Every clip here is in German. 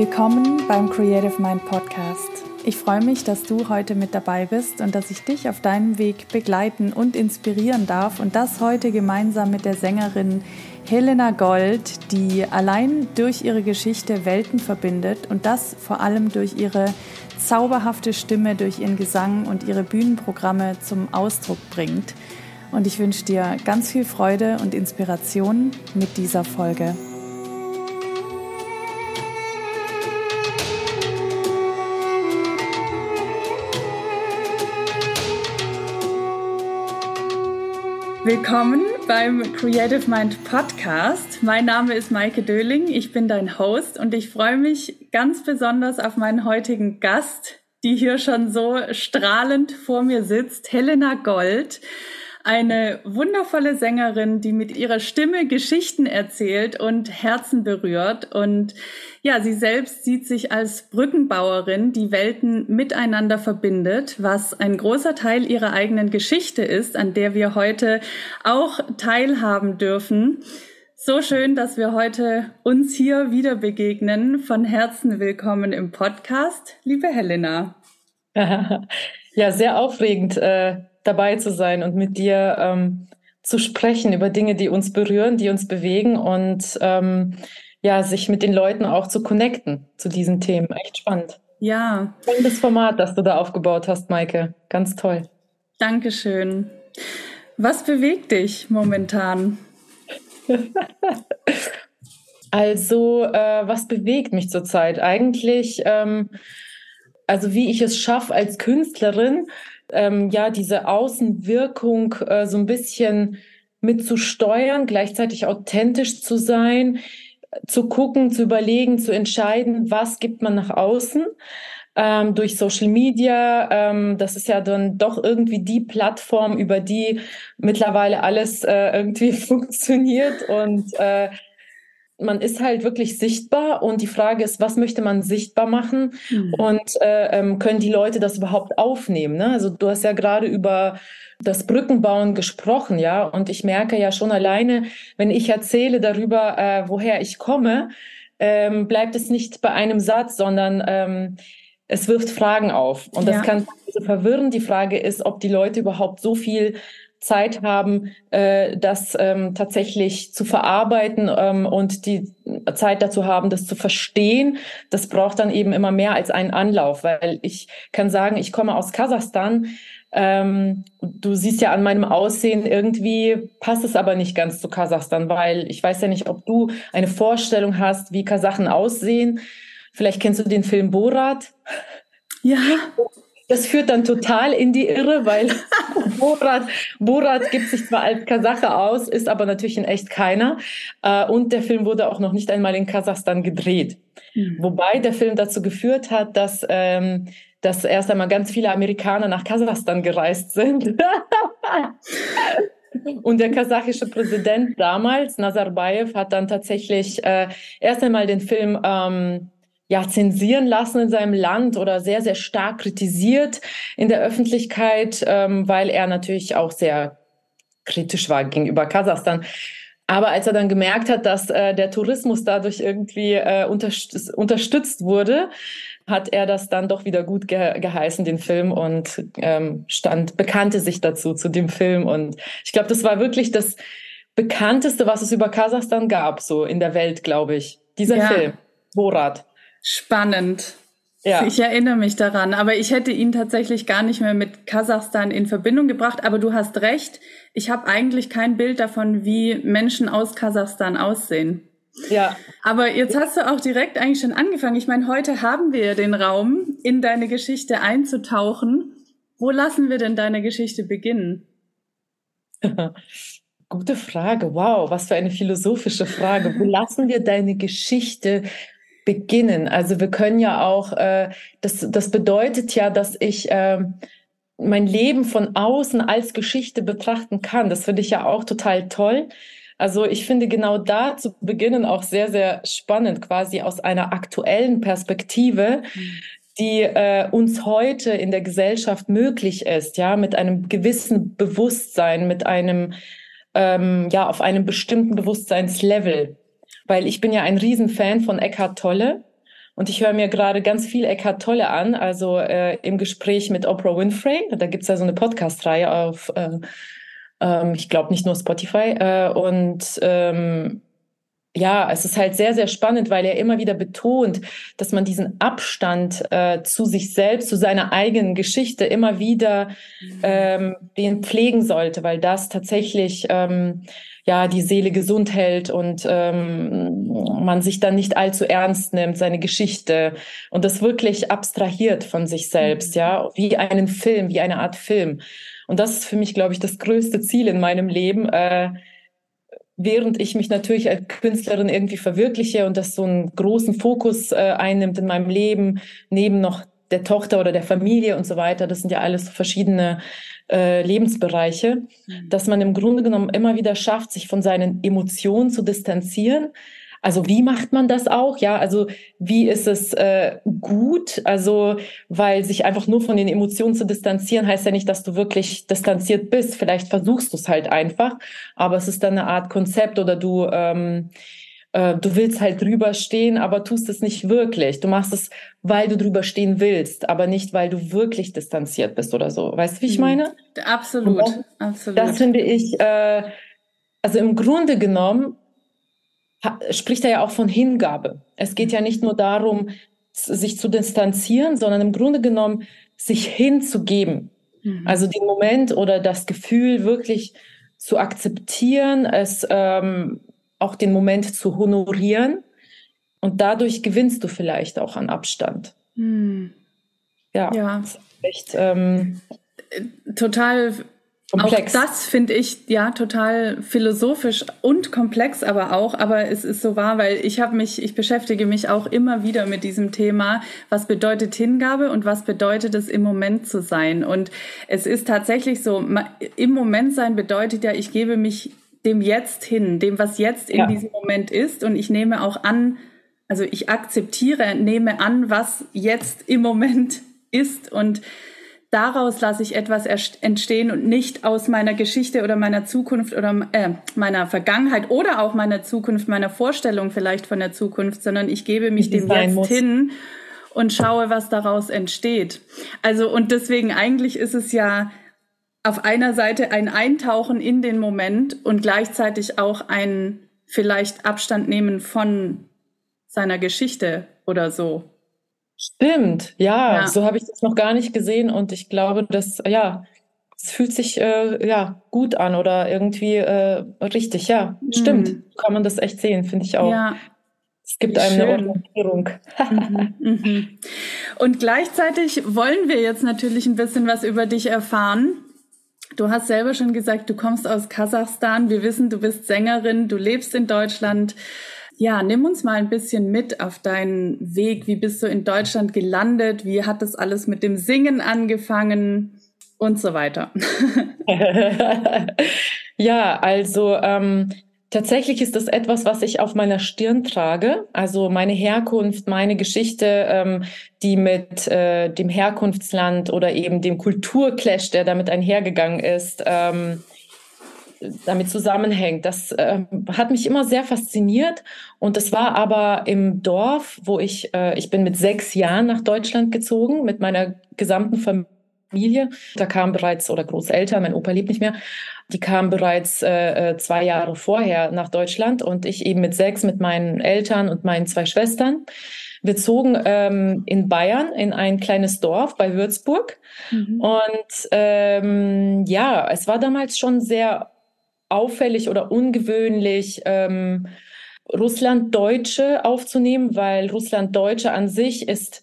Willkommen beim Creative Mind Podcast. Ich freue mich, dass du heute mit dabei bist und dass ich dich auf deinem Weg begleiten und inspirieren darf und das heute gemeinsam mit der Sängerin Helena Gold, die allein durch ihre Geschichte Welten verbindet und das vor allem durch ihre zauberhafte Stimme, durch ihren Gesang und ihre Bühnenprogramme zum Ausdruck bringt. Und ich wünsche dir ganz viel Freude und Inspiration mit dieser Folge. Willkommen beim Creative Mind Podcast. Mein Name ist Maike Döling, ich bin dein Host und ich freue mich ganz besonders auf meinen heutigen Gast, die hier schon so strahlend vor mir sitzt, Helena Gold. Eine wundervolle Sängerin, die mit ihrer Stimme Geschichten erzählt und Herzen berührt. Und ja, sie selbst sieht sich als Brückenbauerin, die Welten miteinander verbindet, was ein großer Teil ihrer eigenen Geschichte ist, an der wir heute auch teilhaben dürfen. So schön, dass wir heute uns hier wieder begegnen. Von Herzen willkommen im Podcast, liebe Helena. Ja, sehr aufregend. Äh dabei zu sein und mit dir ähm, zu sprechen über Dinge, die uns berühren, die uns bewegen und ähm, ja, sich mit den Leuten auch zu connecten zu diesen Themen. Echt spannend. Ja. Tolles Format, das du da aufgebaut hast, Maike. Ganz toll. Dankeschön. Was bewegt dich momentan? also, äh, was bewegt mich zurzeit? Eigentlich, ähm, also wie ich es schaffe als Künstlerin, ähm, ja diese Außenwirkung äh, so ein bisschen mitzusteuern, gleichzeitig authentisch zu sein, zu gucken, zu überlegen, zu entscheiden, was gibt man nach außen. Ähm, durch Social Media. Ähm, das ist ja dann doch irgendwie die Plattform, über die mittlerweile alles äh, irgendwie funktioniert und äh, man ist halt wirklich sichtbar und die Frage ist, was möchte man sichtbar machen mhm. und äh, ähm, können die Leute das überhaupt aufnehmen? Ne? Also du hast ja gerade über das Brückenbauen gesprochen, ja, und ich merke ja schon alleine, wenn ich erzähle darüber, äh, woher ich komme, ähm, bleibt es nicht bei einem Satz, sondern ähm, es wirft Fragen auf. Und das ja. kann verwirren. Die Frage ist, ob die Leute überhaupt so viel Zeit haben, äh, das ähm, tatsächlich zu verarbeiten ähm, und die Zeit dazu haben, das zu verstehen. Das braucht dann eben immer mehr als einen Anlauf, weil ich kann sagen, ich komme aus Kasachstan. Ähm, du siehst ja an meinem Aussehen, irgendwie passt es aber nicht ganz zu Kasachstan, weil ich weiß ja nicht, ob du eine Vorstellung hast, wie Kasachen aussehen. Vielleicht kennst du den Film Borat. Ja. Das führt dann total in die Irre, weil Borat, Borat gibt sich zwar als Kasache aus, ist aber natürlich in echt keiner. Äh, und der Film wurde auch noch nicht einmal in Kasachstan gedreht. Mhm. Wobei der Film dazu geführt hat, dass, ähm, dass erst einmal ganz viele Amerikaner nach Kasachstan gereist sind. Und der kasachische Präsident damals, Nazarbayev, hat dann tatsächlich äh, erst einmal den Film ähm, ja, zensieren lassen in seinem Land oder sehr, sehr stark kritisiert in der Öffentlichkeit, ähm, weil er natürlich auch sehr kritisch war gegenüber Kasachstan. Aber als er dann gemerkt hat, dass äh, der Tourismus dadurch irgendwie äh, unterstützt, unterstützt wurde, hat er das dann doch wieder gut ge geheißen, den Film, und ähm, stand, bekannte sich dazu, zu dem Film. Und ich glaube, das war wirklich das bekannteste, was es über Kasachstan gab, so in der Welt, glaube ich. Dieser ja. Film, Borat. Spannend. Ja. Ich erinnere mich daran, aber ich hätte ihn tatsächlich gar nicht mehr mit Kasachstan in Verbindung gebracht. Aber du hast recht, ich habe eigentlich kein Bild davon, wie Menschen aus Kasachstan aussehen. Ja. Aber jetzt hast du auch direkt eigentlich schon angefangen. Ich meine, heute haben wir den Raum, in deine Geschichte einzutauchen. Wo lassen wir denn deine Geschichte beginnen? Gute Frage. Wow, was für eine philosophische Frage. Wo lassen wir deine Geschichte beginnen. Also wir können ja auch, äh, das, das bedeutet ja, dass ich äh, mein Leben von außen als Geschichte betrachten kann. Das finde ich ja auch total toll. Also ich finde genau da zu beginnen auch sehr, sehr spannend, quasi aus einer aktuellen Perspektive, die äh, uns heute in der Gesellschaft möglich ist, ja, mit einem gewissen Bewusstsein, mit einem, ähm, ja, auf einem bestimmten Bewusstseinslevel weil ich bin ja ein Riesenfan von Eckhart Tolle Und ich höre mir gerade ganz viel Eckhart Tolle an, also äh, im Gespräch mit Oprah Winfrey. Da gibt es ja so eine Podcast-Reihe auf, äh, ähm, ich glaube nicht nur Spotify. Äh, und ähm, ja, es ist halt sehr, sehr spannend, weil er immer wieder betont, dass man diesen Abstand äh, zu sich selbst, zu seiner eigenen Geschichte immer wieder mhm. ähm, den pflegen sollte, weil das tatsächlich ähm, ja die Seele gesund hält und ähm, man sich dann nicht allzu ernst nimmt, seine Geschichte und das wirklich abstrahiert von sich selbst, mhm. ja, wie einen Film, wie eine Art Film. Und das ist für mich, glaube ich, das größte Ziel in meinem Leben. Äh, während ich mich natürlich als Künstlerin irgendwie verwirkliche und das so einen großen Fokus äh, einnimmt in meinem Leben, neben noch der Tochter oder der Familie und so weiter, das sind ja alles verschiedene äh, Lebensbereiche, mhm. dass man im Grunde genommen immer wieder schafft, sich von seinen Emotionen zu distanzieren, also wie macht man das auch? Ja, also wie ist es äh, gut? Also weil sich einfach nur von den Emotionen zu distanzieren, heißt ja nicht, dass du wirklich distanziert bist. Vielleicht versuchst du es halt einfach, aber es ist dann eine Art Konzept oder du ähm, äh, du willst halt drüber stehen, aber tust es nicht wirklich. Du machst es, weil du drüber stehen willst, aber nicht, weil du wirklich distanziert bist oder so. Weißt du, wie ich mhm. meine? Absolut, das, absolut. Das finde ich, äh, also im Grunde genommen spricht er ja auch von Hingabe. Es geht ja nicht nur darum, sich zu distanzieren, sondern im Grunde genommen sich hinzugeben. Mhm. Also den Moment oder das Gefühl wirklich zu akzeptieren, es ähm, auch den Moment zu honorieren und dadurch gewinnst du vielleicht auch an Abstand. Mhm. Ja, ja. echt ähm, total Komplex. Auch das finde ich ja total philosophisch und komplex, aber auch. Aber es ist so wahr, weil ich habe mich, ich beschäftige mich auch immer wieder mit diesem Thema. Was bedeutet Hingabe und was bedeutet es im Moment zu sein? Und es ist tatsächlich so, im Moment sein bedeutet ja, ich gebe mich dem Jetzt hin, dem, was jetzt in ja. diesem Moment ist. Und ich nehme auch an, also ich akzeptiere, nehme an, was jetzt im Moment ist und daraus lasse ich etwas entstehen und nicht aus meiner Geschichte oder meiner Zukunft oder äh, meiner Vergangenheit oder auch meiner Zukunft, meiner Vorstellung vielleicht von der Zukunft, sondern ich gebe mich dem Jetzt muss. hin und schaue, was daraus entsteht. Also und deswegen eigentlich ist es ja auf einer Seite ein Eintauchen in den Moment und gleichzeitig auch ein vielleicht Abstand nehmen von seiner Geschichte oder so. Stimmt, ja, ja. so habe ich das noch gar nicht gesehen und ich glaube, dass, ja, es fühlt sich äh, ja gut an oder irgendwie äh, richtig, ja, mhm. stimmt. Kann man das echt sehen, finde ich auch. Ja. Es gibt einem Schön. eine Orientierung. mhm, mhm. Und gleichzeitig wollen wir jetzt natürlich ein bisschen was über dich erfahren. Du hast selber schon gesagt, du kommst aus Kasachstan. Wir wissen, du bist Sängerin, du lebst in Deutschland. Ja, nimm uns mal ein bisschen mit auf deinen Weg. Wie bist du in Deutschland gelandet? Wie hat das alles mit dem Singen angefangen? Und so weiter. ja, also ähm, tatsächlich ist das etwas, was ich auf meiner Stirn trage. Also meine Herkunft, meine Geschichte, ähm, die mit äh, dem Herkunftsland oder eben dem Kulturclash, der damit einhergegangen ist, ähm, damit zusammenhängt. Das äh, hat mich immer sehr fasziniert. Und das war aber im Dorf, wo ich, äh, ich bin mit sechs Jahren nach Deutschland gezogen, mit meiner gesamten Familie. Da kamen bereits, oder Großeltern, mein Opa lebt nicht mehr, die kamen bereits äh, äh, zwei Jahre vorher nach Deutschland und ich eben mit sechs mit meinen Eltern und meinen zwei Schwestern. Wir zogen ähm, in Bayern in ein kleines Dorf bei Würzburg. Mhm. Und ähm, ja, es war damals schon sehr auffällig oder ungewöhnlich, ähm, Russlanddeutsche aufzunehmen, weil Russlanddeutsche an sich ist,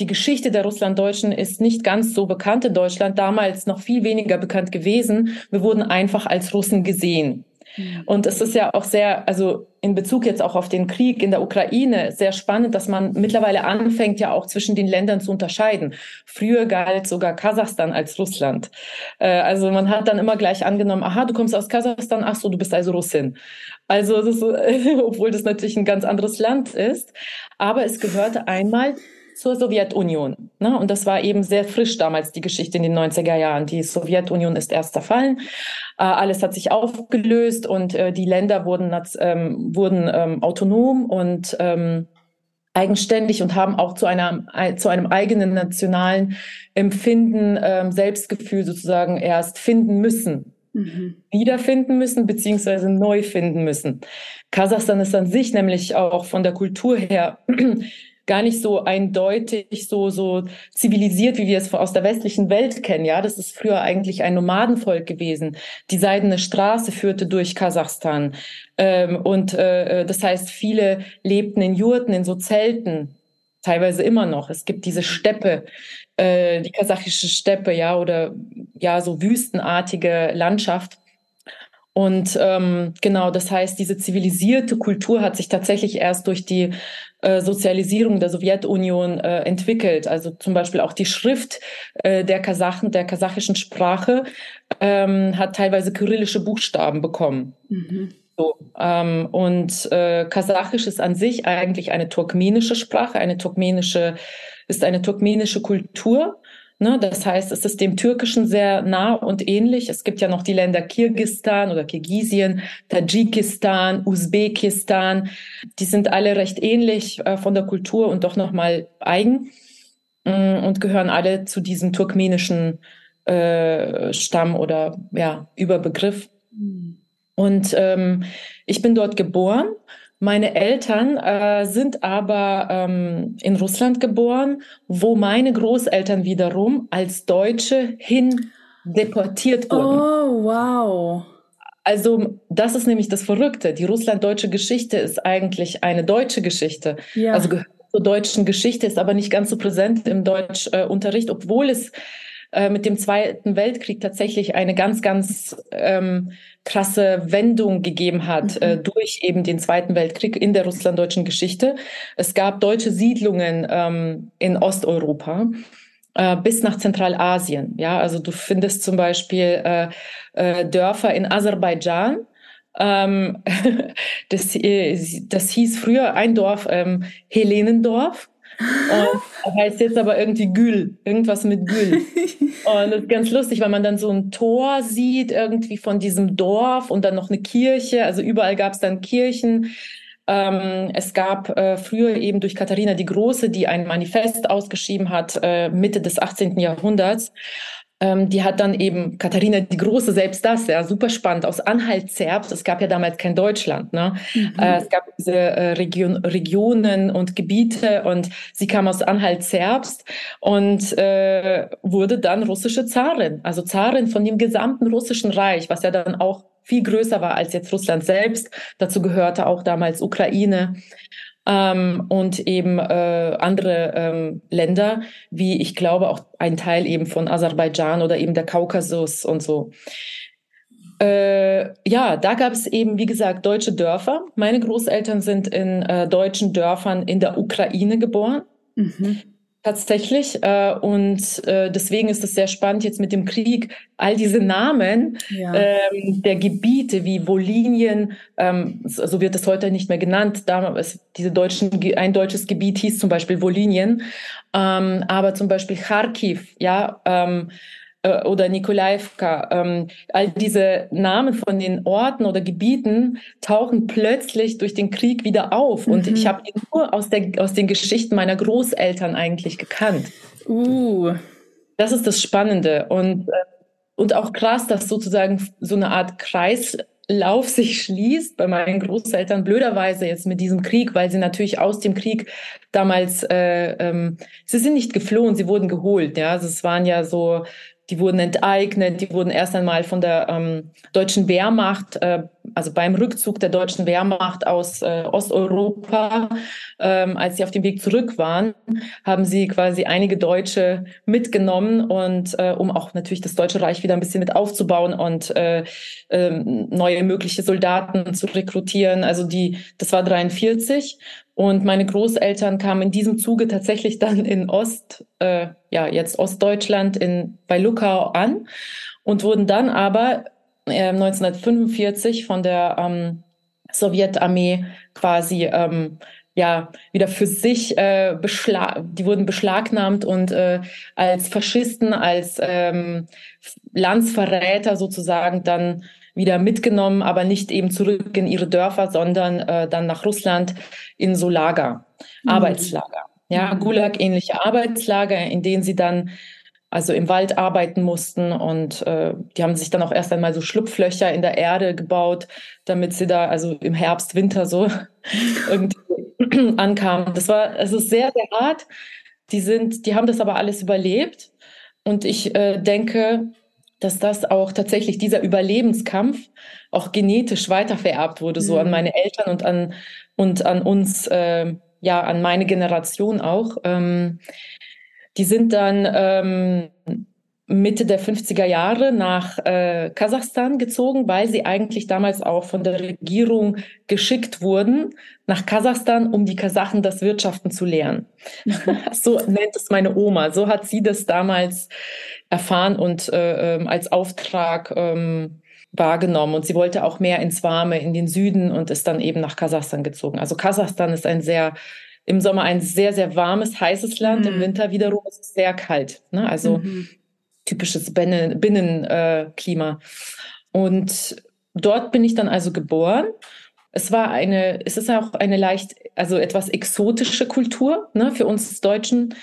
die Geschichte der Russlanddeutschen ist nicht ganz so bekannt in Deutschland, damals noch viel weniger bekannt gewesen. Wir wurden einfach als Russen gesehen. Mhm. Und es ist ja auch sehr, also in Bezug jetzt auch auf den Krieg in der Ukraine, sehr spannend, dass man mittlerweile anfängt, ja auch zwischen den Ländern zu unterscheiden. Früher galt sogar Kasachstan als Russland. Äh, also man hat dann immer gleich angenommen, aha, du kommst aus Kasachstan, ach so, du bist also Russin. Also das ist, obwohl das natürlich ein ganz anderes Land ist, aber es gehörte einmal zur Sowjetunion. Ne? Und das war eben sehr frisch damals, die Geschichte in den 90er Jahren. Die Sowjetunion ist erst zerfallen, äh, alles hat sich aufgelöst und äh, die Länder wurden, ähm, wurden ähm, autonom und ähm, eigenständig und haben auch zu, einer, zu einem eigenen nationalen Empfinden, ähm, Selbstgefühl sozusagen erst finden müssen. Mhm. Wiederfinden müssen, beziehungsweise neu finden müssen. Kasachstan ist an sich nämlich auch von der Kultur her gar nicht so eindeutig, so, so zivilisiert, wie wir es aus der westlichen Welt kennen. Ja, das ist früher eigentlich ein Nomadenvolk gewesen. Die Seidene Straße führte durch Kasachstan. Ähm, und äh, das heißt, viele lebten in Jurten, in so Zelten, teilweise immer noch. Es gibt diese Steppe, äh, die kasachische Steppe, ja, oder ja, so wüstenartige Landschaft. Und ähm, genau, das heißt, diese zivilisierte Kultur hat sich tatsächlich erst durch die äh, Sozialisierung der Sowjetunion äh, entwickelt. Also zum Beispiel auch die Schrift äh, der Kasachen, der kasachischen Sprache, ähm, hat teilweise kyrillische Buchstaben bekommen. Mhm. So, ähm, und äh, Kasachisch ist an sich eigentlich eine turkmenische Sprache, eine turkmenische, ist eine turkmenische Kultur. Ne, das heißt, es ist dem Türkischen sehr nah und ähnlich. Es gibt ja noch die Länder Kirgistan oder Kirgisien, Tadschikistan, Usbekistan. Die sind alle recht ähnlich äh, von der Kultur und doch nochmal eigen äh, und gehören alle zu diesem turkmenischen äh, Stamm oder ja, Überbegriff. Mhm. Und ähm, ich bin dort geboren meine Eltern äh, sind aber ähm, in Russland geboren, wo meine Großeltern wiederum als Deutsche hin deportiert wurden. Oh, wow. Also das ist nämlich das Verrückte. Die russlanddeutsche Geschichte ist eigentlich eine deutsche Geschichte. Ja. Also gehört zur deutschen Geschichte, ist aber nicht ganz so präsent im Deutschunterricht, äh, obwohl es äh, mit dem Zweiten Weltkrieg tatsächlich eine ganz, ganz ähm, krasse Wendung gegeben hat mhm. äh, durch eben den Zweiten Weltkrieg in der russlanddeutschen Geschichte. Es gab deutsche Siedlungen ähm, in Osteuropa äh, bis nach Zentralasien. Ja, also du findest zum Beispiel äh, Dörfer in Aserbaidschan. Ähm, das, das hieß früher ein Dorf ähm, Helenendorf. Und heißt jetzt aber irgendwie Gül, irgendwas mit Gül. Und das ist ganz lustig, weil man dann so ein Tor sieht irgendwie von diesem Dorf und dann noch eine Kirche. Also überall gab es dann Kirchen. Ähm, es gab äh, früher eben durch Katharina die Große, die ein Manifest ausgeschrieben hat, äh, Mitte des 18. Jahrhunderts. Ähm, die hat dann eben Katharina die Große, selbst das, ja, super spannend, aus Anhalt-Zerbst, es gab ja damals kein Deutschland, ne? Mhm. Äh, es gab diese äh, Region, Regionen und Gebiete und sie kam aus Anhalt-Zerbst und äh, wurde dann russische Zarin, also Zarin von dem gesamten russischen Reich, was ja dann auch viel größer war als jetzt Russland selbst. Dazu gehörte auch damals Ukraine ähm, und eben äh, andere ähm, Länder, wie ich glaube auch ein Teil eben von Aserbaidschan oder eben der Kaukasus und so. Äh, ja, da gab es eben, wie gesagt, deutsche Dörfer. Meine Großeltern sind in äh, deutschen Dörfern in der Ukraine geboren. Mhm. Tatsächlich. Äh, und äh, deswegen ist es sehr spannend jetzt mit dem Krieg. All diese Namen ja. ähm, der Gebiete wie Wolinien, ähm, so wird es heute nicht mehr genannt. Damals, diese deutschen, ein deutsches Gebiet hieß zum Beispiel Wolinien. Ähm, aber zum Beispiel Kharkiv, ja, ähm, äh, oder Nikolaevka. Ähm, all diese Namen von den Orten oder Gebieten tauchen plötzlich durch den Krieg wieder auf. Mhm. Und ich habe ihn nur aus, der, aus den Geschichten meiner Großeltern eigentlich gekannt. Uh. Das ist das Spannende. Und, äh, und auch krass, dass sozusagen so eine Art Kreislauf sich schließt bei meinen Großeltern, blöderweise jetzt mit diesem Krieg, weil sie natürlich aus dem Krieg damals, äh, ähm, sie sind nicht geflohen, sie wurden geholt. Ja, also es waren ja so die wurden enteignet, die wurden erst einmal von der ähm, deutschen Wehrmacht, äh, also beim Rückzug der deutschen Wehrmacht aus äh, Osteuropa, ähm, als sie auf dem Weg zurück waren, haben sie quasi einige Deutsche mitgenommen und äh, um auch natürlich das Deutsche Reich wieder ein bisschen mit aufzubauen und äh, äh, neue mögliche Soldaten zu rekrutieren. Also die, das war 43 und meine Großeltern kamen in diesem Zuge tatsächlich dann in Ost, äh, ja, jetzt Ostdeutschland in, bei Luckau an und wurden dann aber äh, 1945 von der ähm, Sowjetarmee quasi ähm, ja wieder für sich äh, beschlag die wurden beschlagnahmt und äh, als Faschisten als ähm, Landsverräter sozusagen dann wieder mitgenommen, aber nicht eben zurück in ihre Dörfer, sondern äh, dann nach Russland in so Lager, mhm. Arbeitslager. Ja, mhm. Gulag-ähnliche Arbeitslager, in denen sie dann also im Wald arbeiten mussten und äh, die haben sich dann auch erst einmal so Schlupflöcher in der Erde gebaut, damit sie da also im Herbst, Winter so irgendwie ankamen. Das war also sehr, sehr hart. Die sind, die haben das aber alles überlebt und ich äh, denke, dass das auch tatsächlich dieser Überlebenskampf auch genetisch weitervererbt wurde, mhm. so an mhm. meine Eltern und an und an uns, äh, ja, an meine Generation auch. Ähm, die sind dann ähm, Mitte der 50er Jahre nach äh, Kasachstan gezogen, weil sie eigentlich damals auch von der Regierung geschickt wurden nach Kasachstan, um die Kasachen das Wirtschaften zu lernen. so nennt es meine Oma. So hat sie das damals erfahren und äh, ähm, als Auftrag ähm, wahrgenommen. Und sie wollte auch mehr ins Warme, in den Süden und ist dann eben nach Kasachstan gezogen. Also Kasachstan ist ein sehr im Sommer ein sehr, sehr warmes, heißes Land. Mhm. Im Winter wiederum ist es sehr kalt. Ne? Also mhm. Typisches Binnenklima. Äh, und dort bin ich dann also geboren. Es war eine, es ist auch eine leicht, also etwas exotische Kultur ne, für uns Deutschen.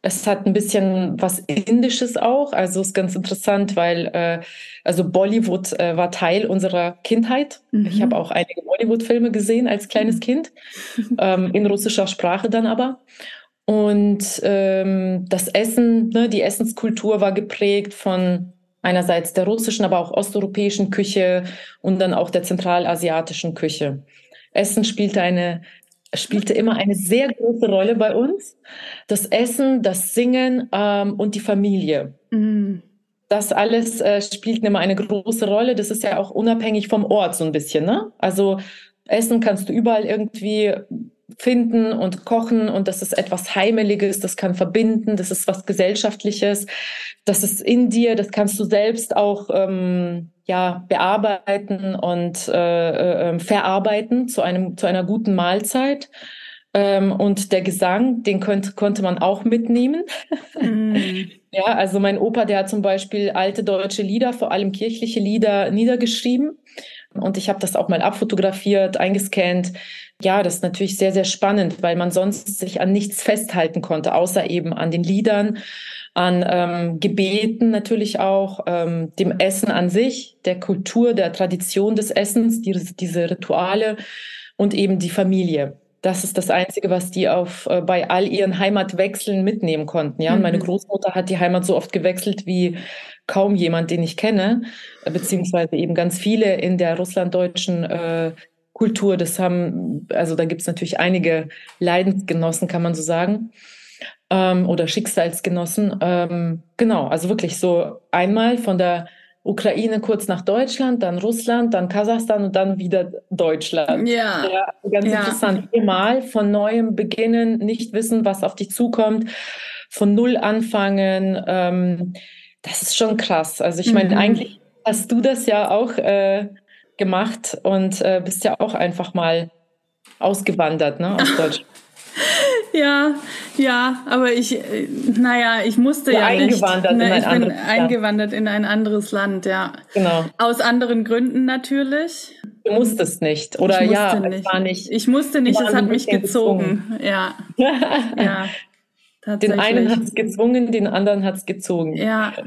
Es hat ein bisschen was Indisches auch. Also ist ganz interessant, weil äh, also Bollywood äh, war Teil unserer Kindheit. Mhm. Ich habe auch einige Bollywood-Filme gesehen als kleines mhm. Kind, ähm, in russischer Sprache dann aber. Und ähm, das Essen, ne, die Essenskultur war geprägt von einerseits der russischen, aber auch osteuropäischen Küche und dann auch der zentralasiatischen Küche. Essen spielte eine spielte immer eine sehr große Rolle bei uns. Das Essen, das Singen ähm, und die Familie. Mhm. Das alles äh, spielt immer eine große Rolle. Das ist ja auch unabhängig vom Ort so ein bisschen. Ne? Also Essen kannst du überall irgendwie finden und kochen und das ist etwas Heimeliges, das kann verbinden, das ist was Gesellschaftliches, das ist in dir, das kannst du selbst auch ähm, ja, bearbeiten und äh, äh, ähm, verarbeiten zu, einem, zu einer guten Mahlzeit. Ähm, und der Gesang, den könnt, konnte man auch mitnehmen. Mm. ja, also mein Opa, der hat zum Beispiel alte deutsche Lieder, vor allem kirchliche Lieder, niedergeschrieben. Und ich habe das auch mal abfotografiert, eingescannt. Ja, das ist natürlich sehr, sehr spannend, weil man sonst sich an nichts festhalten konnte, außer eben an den Liedern, an ähm, Gebeten natürlich auch, ähm, dem Essen an sich, der Kultur, der Tradition des Essens, die, diese Rituale und eben die Familie. Das ist das Einzige, was die auf, äh, bei all ihren Heimatwechseln mitnehmen konnten. Ja, und meine mhm. Großmutter hat die Heimat so oft gewechselt wie kaum jemand, den ich kenne, äh, beziehungsweise eben ganz viele in der russlanddeutschen äh, Kultur. Das haben, also da gibt es natürlich einige Leidensgenossen, kann man so sagen, ähm, oder Schicksalsgenossen. Ähm, genau, also wirklich so einmal von der Ukraine kurz nach Deutschland, dann Russland, dann Kasachstan und dann wieder Deutschland. Ja. ja ganz ja. interessant. Mal von neuem beginnen, nicht wissen, was auf dich zukommt, von null anfangen. Ähm, das ist schon krass. Also ich meine, mhm. eigentlich hast du das ja auch äh, gemacht und äh, bist ja auch einfach mal ausgewandert ne, aus Deutschland. Ja, ja, aber ich, äh, naja, ich musste ja, ja eingewandert nicht. Ne, in ein ich bin eingewandert in ein anderes Land, ja. Genau. Aus anderen Gründen natürlich. Du musstest nicht, oder ich ja, nicht. war nicht. Ich musste nicht, es hat mich gezogen. gezwungen. Ja. ja. Den einen hat es gezwungen, den anderen hat es gezogen. Ja.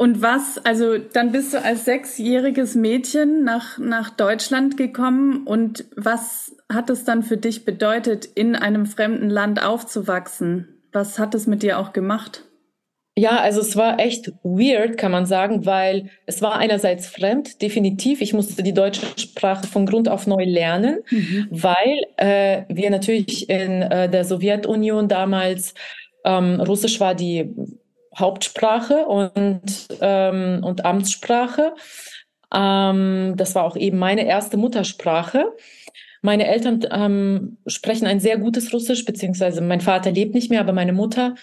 Und was, also dann bist du als sechsjähriges Mädchen nach, nach Deutschland gekommen und was hat es dann für dich bedeutet, in einem fremden Land aufzuwachsen? Was hat es mit dir auch gemacht? Ja, also es war echt weird, kann man sagen, weil es war einerseits fremd, definitiv. Ich musste die deutsche Sprache von Grund auf neu lernen, mhm. weil äh, wir natürlich in äh, der Sowjetunion damals ähm, Russisch war die Hauptsprache und, ähm, und Amtssprache. Ähm, das war auch eben meine erste Muttersprache. Meine Eltern ähm, sprechen ein sehr gutes Russisch, beziehungsweise mein Vater lebt nicht mehr, aber meine Mutter.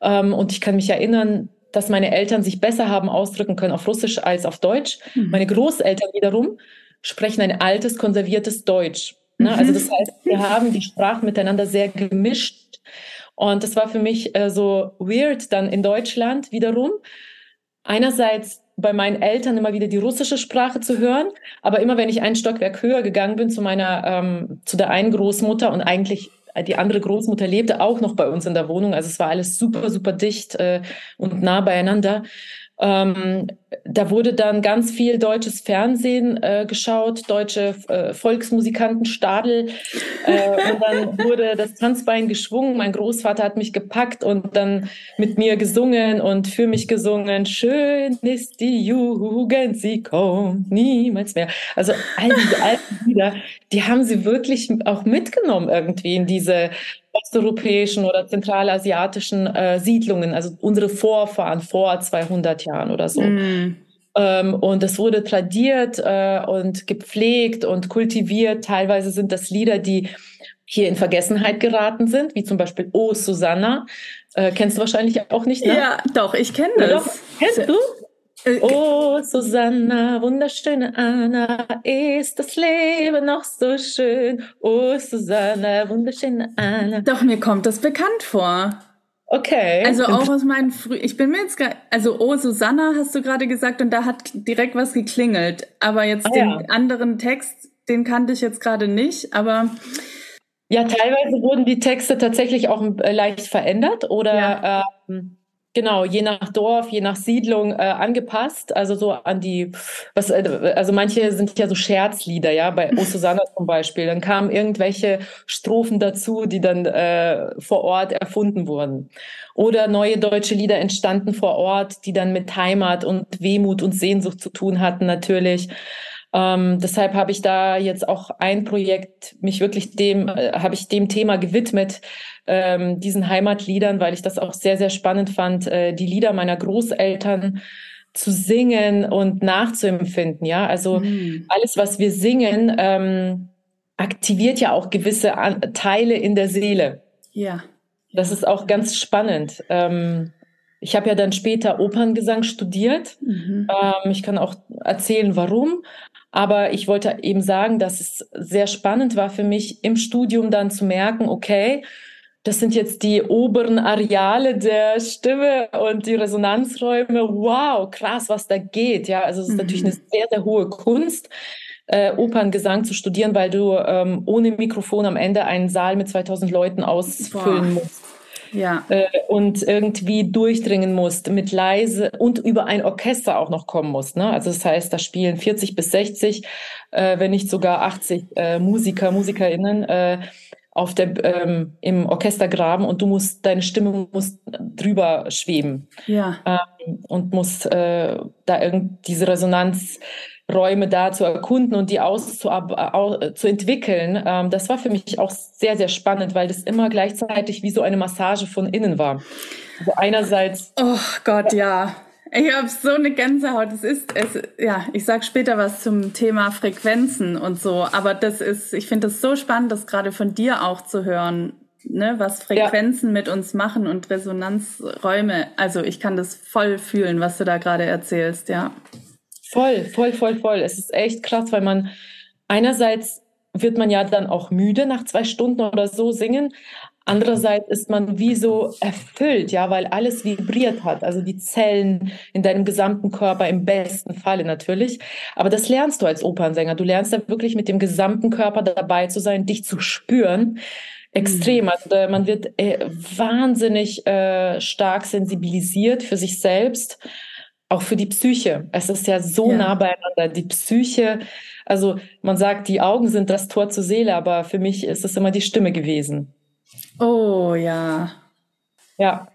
Ähm, und ich kann mich erinnern, dass meine Eltern sich besser haben ausdrücken können auf Russisch als auf Deutsch. Mhm. Meine Großeltern wiederum sprechen ein altes, konserviertes Deutsch. Ne? Also mhm. das heißt, wir haben die Sprachen miteinander sehr gemischt. Und das war für mich äh, so weird dann in Deutschland wiederum. Einerseits bei meinen Eltern immer wieder die russische Sprache zu hören. Aber immer wenn ich ein Stockwerk höher gegangen bin zu meiner, ähm, zu der einen Großmutter und eigentlich die andere Großmutter lebte auch noch bei uns in der Wohnung. Also es war alles super, super dicht äh, und nah beieinander. Ähm, da wurde dann ganz viel deutsches Fernsehen äh, geschaut, deutsche äh, Volksmusikanten, Stadel. Äh, und dann wurde das Tanzbein geschwungen. Mein Großvater hat mich gepackt und dann mit mir gesungen und für mich gesungen. Schön ist die Jugend, sie kommt niemals mehr. Also all diese alten Lieder, die haben sie wirklich auch mitgenommen irgendwie in diese osteuropäischen oder zentralasiatischen äh, Siedlungen, also unsere Vorfahren vor 200 Jahren oder so. Mm. Ähm, und das wurde tradiert äh, und gepflegt und kultiviert. Teilweise sind das Lieder, die hier in Vergessenheit geraten sind, wie zum Beispiel Oh Susanna. Äh, kennst du wahrscheinlich auch nicht, ne? Ja, doch, ich kenne das. Doch. Kennst du? Äh, oh, Susanna, wunderschöne Anna, ist das Leben noch so schön? Oh, Susanna, wunderschöne Anna. Doch, mir kommt das bekannt vor. Okay. Also auch aus meinen früh, ich bin mir jetzt gar, also oh Susanna hast du gerade gesagt und da hat direkt was geklingelt, aber jetzt ah, den ja. anderen Text, den kannte ich jetzt gerade nicht, aber ja, teilweise wurden die Texte tatsächlich auch äh, leicht verändert oder ja. ähm, Genau, je nach Dorf, je nach Siedlung äh, angepasst. Also so an die, was, äh, also manche sind ja so Scherzlieder, ja, bei O Susanna zum Beispiel. Dann kamen irgendwelche Strophen dazu, die dann äh, vor Ort erfunden wurden. Oder neue deutsche Lieder entstanden vor Ort, die dann mit Heimat und Wehmut und Sehnsucht zu tun hatten, natürlich. Ähm, deshalb habe ich da jetzt auch ein Projekt, mich wirklich dem, äh, habe ich dem Thema gewidmet, ähm, diesen Heimatliedern, weil ich das auch sehr, sehr spannend fand, äh, die Lieder meiner Großeltern zu singen und nachzuempfinden. Ja, also mhm. alles, was wir singen, ähm, aktiviert ja auch gewisse An Teile in der Seele. Ja. Das ist auch ganz spannend. Ähm, ich habe ja dann später Operngesang studiert. Mhm. Ähm, ich kann auch erzählen, warum. Aber ich wollte eben sagen, dass es sehr spannend war für mich im Studium dann zu merken, okay, das sind jetzt die oberen Areale der Stimme und die Resonanzräume. Wow, krass, was da geht. Ja, also es ist mhm. natürlich eine sehr, sehr hohe Kunst, äh, Operngesang zu studieren, weil du ähm, ohne Mikrofon am Ende einen Saal mit 2000 Leuten ausfüllen Boah. musst. Ja. Äh, und irgendwie durchdringen musst mit leise und über ein Orchester auch noch kommen musst. Ne? Also das heißt, da spielen 40 bis 60, äh, wenn nicht sogar 80 äh, Musiker, MusikerInnen äh, auf der, ähm, im Orchestergraben und du musst, deine Stimme muss drüber schweben. Ja. Ähm, und musst äh, da irgend diese Resonanzräume da zu erkunden und die aus zu, äh, entwickeln. Ähm, das war für mich auch sehr, sehr spannend, weil das immer gleichzeitig wie so eine Massage von innen war. Also einerseits. Oh Gott, ja. Ich habe so eine Gänsehaut. Es ist, es, ja, ich sag später was zum Thema Frequenzen und so, aber das ist, ich finde das so spannend, das gerade von dir auch zu hören, ne, was Frequenzen ja. mit uns machen und Resonanzräume. Also ich kann das voll fühlen, was du da gerade erzählst, ja. Voll, voll, voll, voll. Es ist echt krass, weil man einerseits wird man ja dann auch müde nach zwei Stunden oder so singen, Andererseits ist man wie so erfüllt, ja, weil alles vibriert hat. Also die Zellen in deinem gesamten Körper im besten Falle natürlich. Aber das lernst du als Opernsänger. Du lernst ja wirklich mit dem gesamten Körper dabei zu sein, dich zu spüren. Extrem. Mhm. Also man wird äh, wahnsinnig äh, stark sensibilisiert für sich selbst, auch für die Psyche. Es ist ja so ja. nah beieinander. Die Psyche, also man sagt, die Augen sind das Tor zur Seele, aber für mich ist es immer die Stimme gewesen. Oh ja. Ja.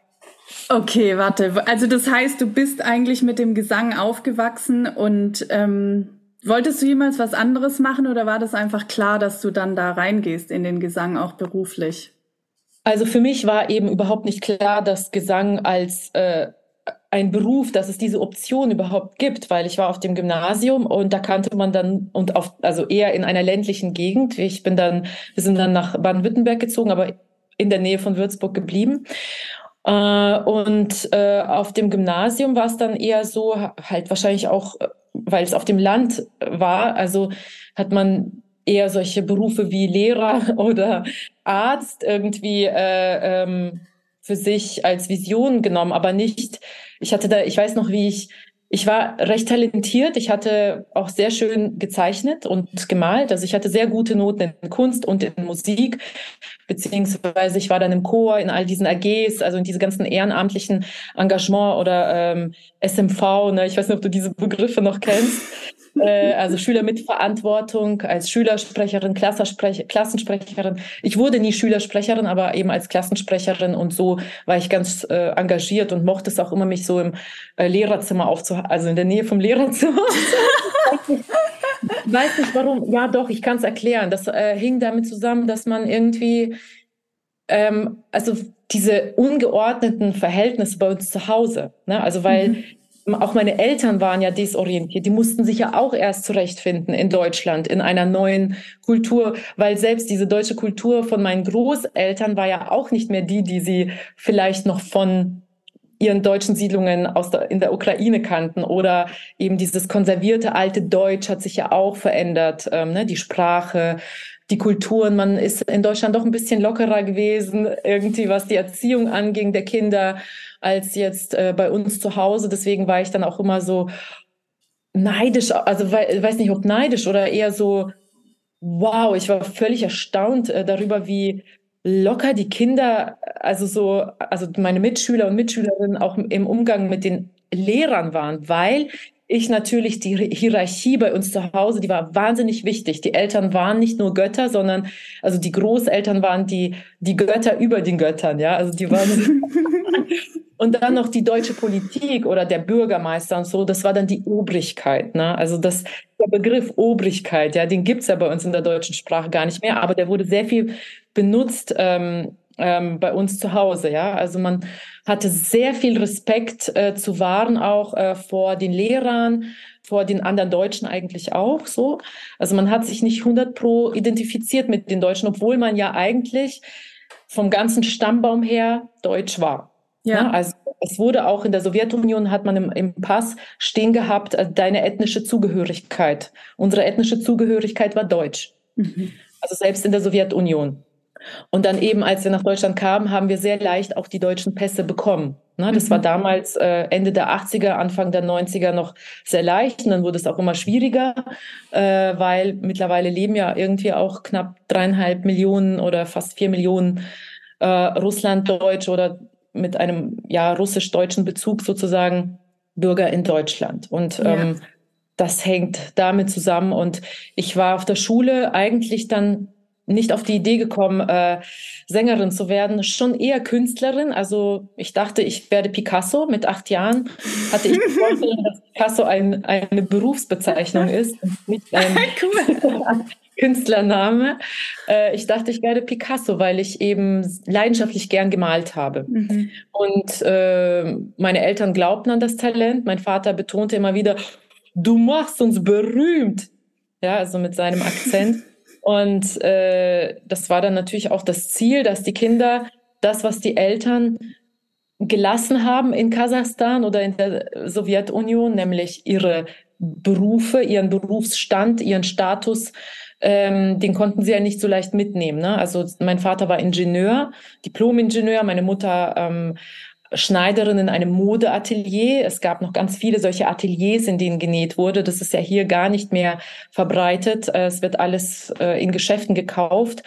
Okay, warte. Also das heißt, du bist eigentlich mit dem Gesang aufgewachsen und ähm, wolltest du jemals was anderes machen oder war das einfach klar, dass du dann da reingehst in den Gesang auch beruflich? Also für mich war eben überhaupt nicht klar, dass Gesang als äh, ein Beruf, dass es diese Option überhaupt gibt, weil ich war auf dem Gymnasium und da kannte man dann und auf also eher in einer ländlichen Gegend. Ich bin dann, wir sind dann nach Baden-Württemberg gezogen, aber in der Nähe von Würzburg geblieben. Äh, und äh, auf dem Gymnasium war es dann eher so, halt wahrscheinlich auch, weil es auf dem Land war, also hat man eher solche Berufe wie Lehrer oder Arzt irgendwie äh, ähm, für sich als Vision genommen, aber nicht, ich hatte da, ich weiß noch, wie ich ich war recht talentiert. Ich hatte auch sehr schön gezeichnet und gemalt. Also ich hatte sehr gute Noten in Kunst und in Musik, beziehungsweise ich war dann im Chor, in all diesen AGs, also in diese ganzen ehrenamtlichen Engagement oder ähm, SMV. Ne? Ich weiß nicht, ob du diese Begriffe noch kennst. Äh, also Schüler mit Verantwortung, als Schülersprecherin, Klassensprecherin. Ich wurde nie Schülersprecherin, aber eben als Klassensprecherin und so war ich ganz äh, engagiert und mochte es auch immer, mich so im äh, Lehrerzimmer aufzuhalten, also in der Nähe vom Lehrerzimmer. weiß nicht warum. Ja, doch, ich kann es erklären. Das äh, hing damit zusammen, dass man irgendwie, ähm, also diese ungeordneten Verhältnisse bei uns zu Hause, ne? also weil mhm auch meine Eltern waren ja desorientiert. Die mussten sich ja auch erst zurechtfinden in Deutschland, in einer neuen Kultur, weil selbst diese deutsche Kultur von meinen Großeltern war ja auch nicht mehr die, die sie vielleicht noch von ihren deutschen Siedlungen aus der, in der Ukraine kannten oder eben dieses konservierte alte Deutsch hat sich ja auch verändert, ähm, ne? die Sprache, die Kulturen. Man ist in Deutschland doch ein bisschen lockerer gewesen, irgendwie was die Erziehung anging der Kinder als jetzt äh, bei uns zu Hause. Deswegen war ich dann auch immer so neidisch, also we weiß nicht, ob neidisch oder eher so, wow, ich war völlig erstaunt äh, darüber, wie locker die Kinder, also so, also meine Mitschüler und Mitschülerinnen auch im Umgang mit den Lehrern waren, weil ich natürlich die Hierarchie bei uns zu Hause, die war wahnsinnig wichtig. Die Eltern waren nicht nur Götter, sondern also die Großeltern waren die die Götter über den Göttern, ja. Also die waren und dann noch die deutsche Politik oder der Bürgermeister und so. Das war dann die Obrigkeit, ne? Also das der Begriff Obrigkeit, ja, den gibt's ja bei uns in der deutschen Sprache gar nicht mehr, aber der wurde sehr viel benutzt ähm, ähm, bei uns zu Hause, ja. Also man hatte sehr viel Respekt äh, zu wahren, auch äh, vor den Lehrern, vor den anderen Deutschen eigentlich auch so. Also man hat sich nicht 100 pro identifiziert mit den Deutschen, obwohl man ja eigentlich vom ganzen Stammbaum her deutsch war. Ja. ja also es wurde auch in der Sowjetunion hat man im, im Pass stehen gehabt, äh, deine ethnische Zugehörigkeit. Unsere ethnische Zugehörigkeit war deutsch. Mhm. Also selbst in der Sowjetunion. Und dann eben, als wir nach Deutschland kamen, haben wir sehr leicht auch die deutschen Pässe bekommen. Ne, das mhm. war damals äh, Ende der 80er, Anfang der 90er noch sehr leicht und dann wurde es auch immer schwieriger, äh, weil mittlerweile leben ja irgendwie auch knapp dreieinhalb Millionen oder fast vier Millionen äh, Russlanddeutsche oder mit einem ja russisch-deutschen Bezug sozusagen Bürger in Deutschland. Und ja. ähm, das hängt damit zusammen. Und ich war auf der Schule eigentlich dann nicht auf die Idee gekommen, äh, Sängerin zu werden, schon eher Künstlerin. Also ich dachte, ich werde Picasso. Mit acht Jahren hatte ich die Vorstellung, dass Picasso ein, eine Berufsbezeichnung ist nicht ein Künstlername. Äh, ich dachte, ich werde Picasso, weil ich eben leidenschaftlich gern gemalt habe. Mhm. Und äh, meine Eltern glaubten an das Talent. Mein Vater betonte immer wieder, du machst uns berühmt. Ja, also mit seinem Akzent. Und äh, das war dann natürlich auch das Ziel, dass die Kinder das, was die Eltern gelassen haben in Kasachstan oder in der Sowjetunion, nämlich ihre Berufe, ihren Berufsstand, ihren Status, ähm, den konnten sie ja nicht so leicht mitnehmen. Ne? Also mein Vater war Ingenieur, Diplom-Ingenieur, meine Mutter ähm, Schneiderin in einem Modeatelier. Es gab noch ganz viele solche Ateliers, in denen genäht wurde. Das ist ja hier gar nicht mehr verbreitet. Äh, es wird alles äh, in Geschäften gekauft.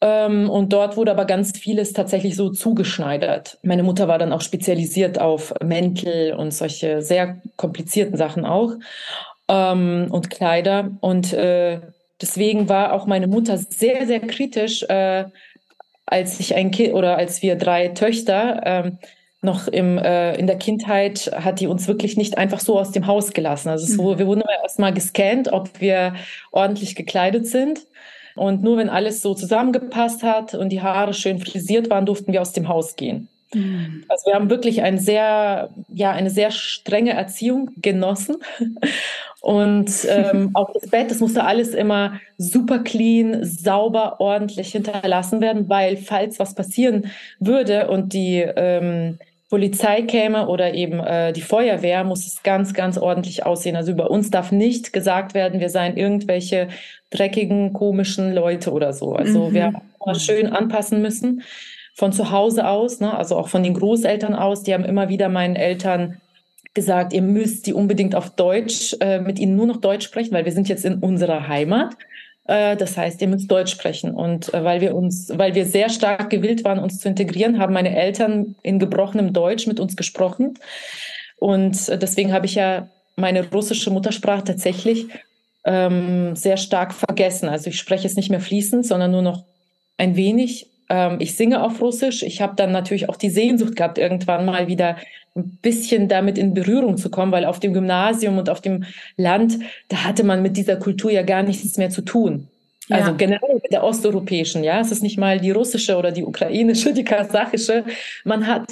Ähm, und dort wurde aber ganz vieles tatsächlich so zugeschneidert. Meine Mutter war dann auch spezialisiert auf Mäntel und solche sehr komplizierten Sachen auch ähm, und Kleider. Und äh, deswegen war auch meine Mutter sehr, sehr kritisch als ich ein Kind oder als wir drei Töchter ähm, noch im, äh, in der Kindheit hat die uns wirklich nicht einfach so aus dem Haus gelassen. Also so, mhm. wir wurden erstmal gescannt, ob wir ordentlich gekleidet sind. Und nur wenn alles so zusammengepasst hat und die Haare schön frisiert waren, durften wir aus dem Haus gehen. Mhm. Also wir haben wirklich ein sehr, ja, eine sehr strenge Erziehung genossen. Und ähm, auch das Bett, das musste alles immer super clean, sauber, ordentlich hinterlassen werden, weil falls was passieren würde und die ähm, Polizei käme oder eben äh, die Feuerwehr, muss es ganz, ganz ordentlich aussehen. Also über uns darf nicht gesagt werden, wir seien irgendwelche dreckigen, komischen Leute oder so. Also mhm. wir haben schön anpassen müssen von zu Hause aus, ne? also auch von den Großeltern aus. Die haben immer wieder meinen Eltern gesagt, ihr müsst die unbedingt auf Deutsch, äh, mit ihnen nur noch Deutsch sprechen, weil wir sind jetzt in unserer Heimat. Äh, das heißt, ihr müsst Deutsch sprechen. Und äh, weil wir uns, weil wir sehr stark gewillt waren, uns zu integrieren, haben meine Eltern in gebrochenem Deutsch mit uns gesprochen. Und äh, deswegen habe ich ja meine russische Muttersprache tatsächlich ähm, sehr stark vergessen. Also ich spreche es nicht mehr fließend, sondern nur noch ein wenig. Ähm, ich singe auf Russisch. Ich habe dann natürlich auch die Sehnsucht gehabt, irgendwann mal wieder ein bisschen damit in Berührung zu kommen, weil auf dem Gymnasium und auf dem Land, da hatte man mit dieser Kultur ja gar nichts mehr zu tun. Also ja. generell mit der osteuropäischen, ja, es ist nicht mal die russische oder die ukrainische, die kasachische. Man hat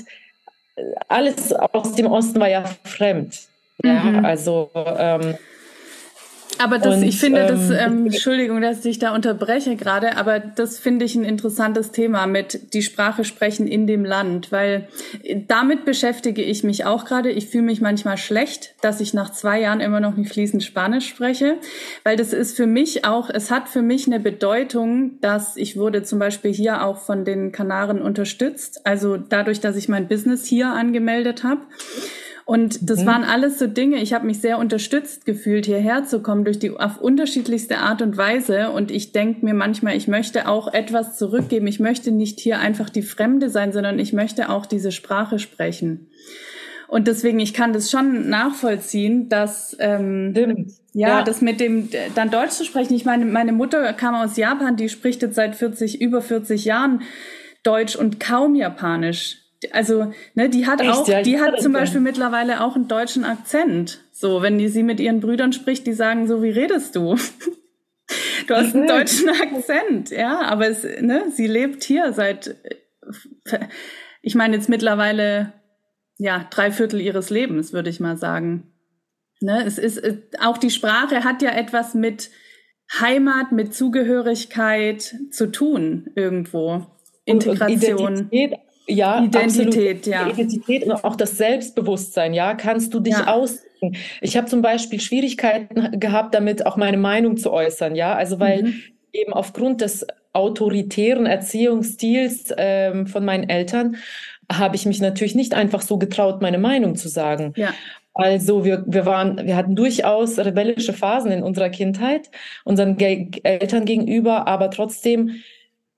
äh, alles aus dem Osten war ja fremd. Ja, mhm. also ähm, aber das, und, ich finde, das, ähm, ähm, Entschuldigung, dass ich da unterbreche gerade, aber das finde ich ein interessantes Thema mit die Sprache sprechen in dem Land, weil damit beschäftige ich mich auch gerade. Ich fühle mich manchmal schlecht, dass ich nach zwei Jahren immer noch nicht fließend Spanisch spreche, weil das ist für mich auch, es hat für mich eine Bedeutung, dass ich wurde zum Beispiel hier auch von den Kanaren unterstützt, also dadurch, dass ich mein Business hier angemeldet habe. Und das mhm. waren alles so Dinge, ich habe mich sehr unterstützt gefühlt, hierher zu kommen durch die auf unterschiedlichste Art und Weise. Und ich denke mir manchmal, ich möchte auch etwas zurückgeben. Ich möchte nicht hier einfach die Fremde sein, sondern ich möchte auch diese Sprache sprechen. Und deswegen, ich kann das schon nachvollziehen, dass ähm, ja, ja, das mit dem dann Deutsch zu sprechen. Ich meine, meine Mutter kam aus Japan, die spricht jetzt seit 40, über 40 Jahren Deutsch und kaum Japanisch also ne, die hat Echt, auch, ja, die hat zum Beispiel mittlerweile auch einen deutschen Akzent. So, wenn die sie mit ihren Brüdern spricht, die sagen so, wie redest du? du hast einen deutschen Akzent, ja, aber es, ne, sie lebt hier seit, ich meine jetzt mittlerweile, ja, drei Viertel ihres Lebens, würde ich mal sagen. Ne, es ist, auch die Sprache hat ja etwas mit Heimat, mit Zugehörigkeit zu tun irgendwo. Integration. Und Identität ja, Identität, absolut. ja. Identität und auch das Selbstbewusstsein, ja, kannst du dich ja. ausdrücken. Ich habe zum Beispiel Schwierigkeiten gehabt, damit auch meine Meinung zu äußern, ja, also weil mhm. eben aufgrund des autoritären Erziehungsstils ähm, von meinen Eltern habe ich mich natürlich nicht einfach so getraut, meine Meinung zu sagen. Ja. Also wir, wir waren, wir hatten durchaus rebellische Phasen in unserer Kindheit unseren Ge Eltern gegenüber, aber trotzdem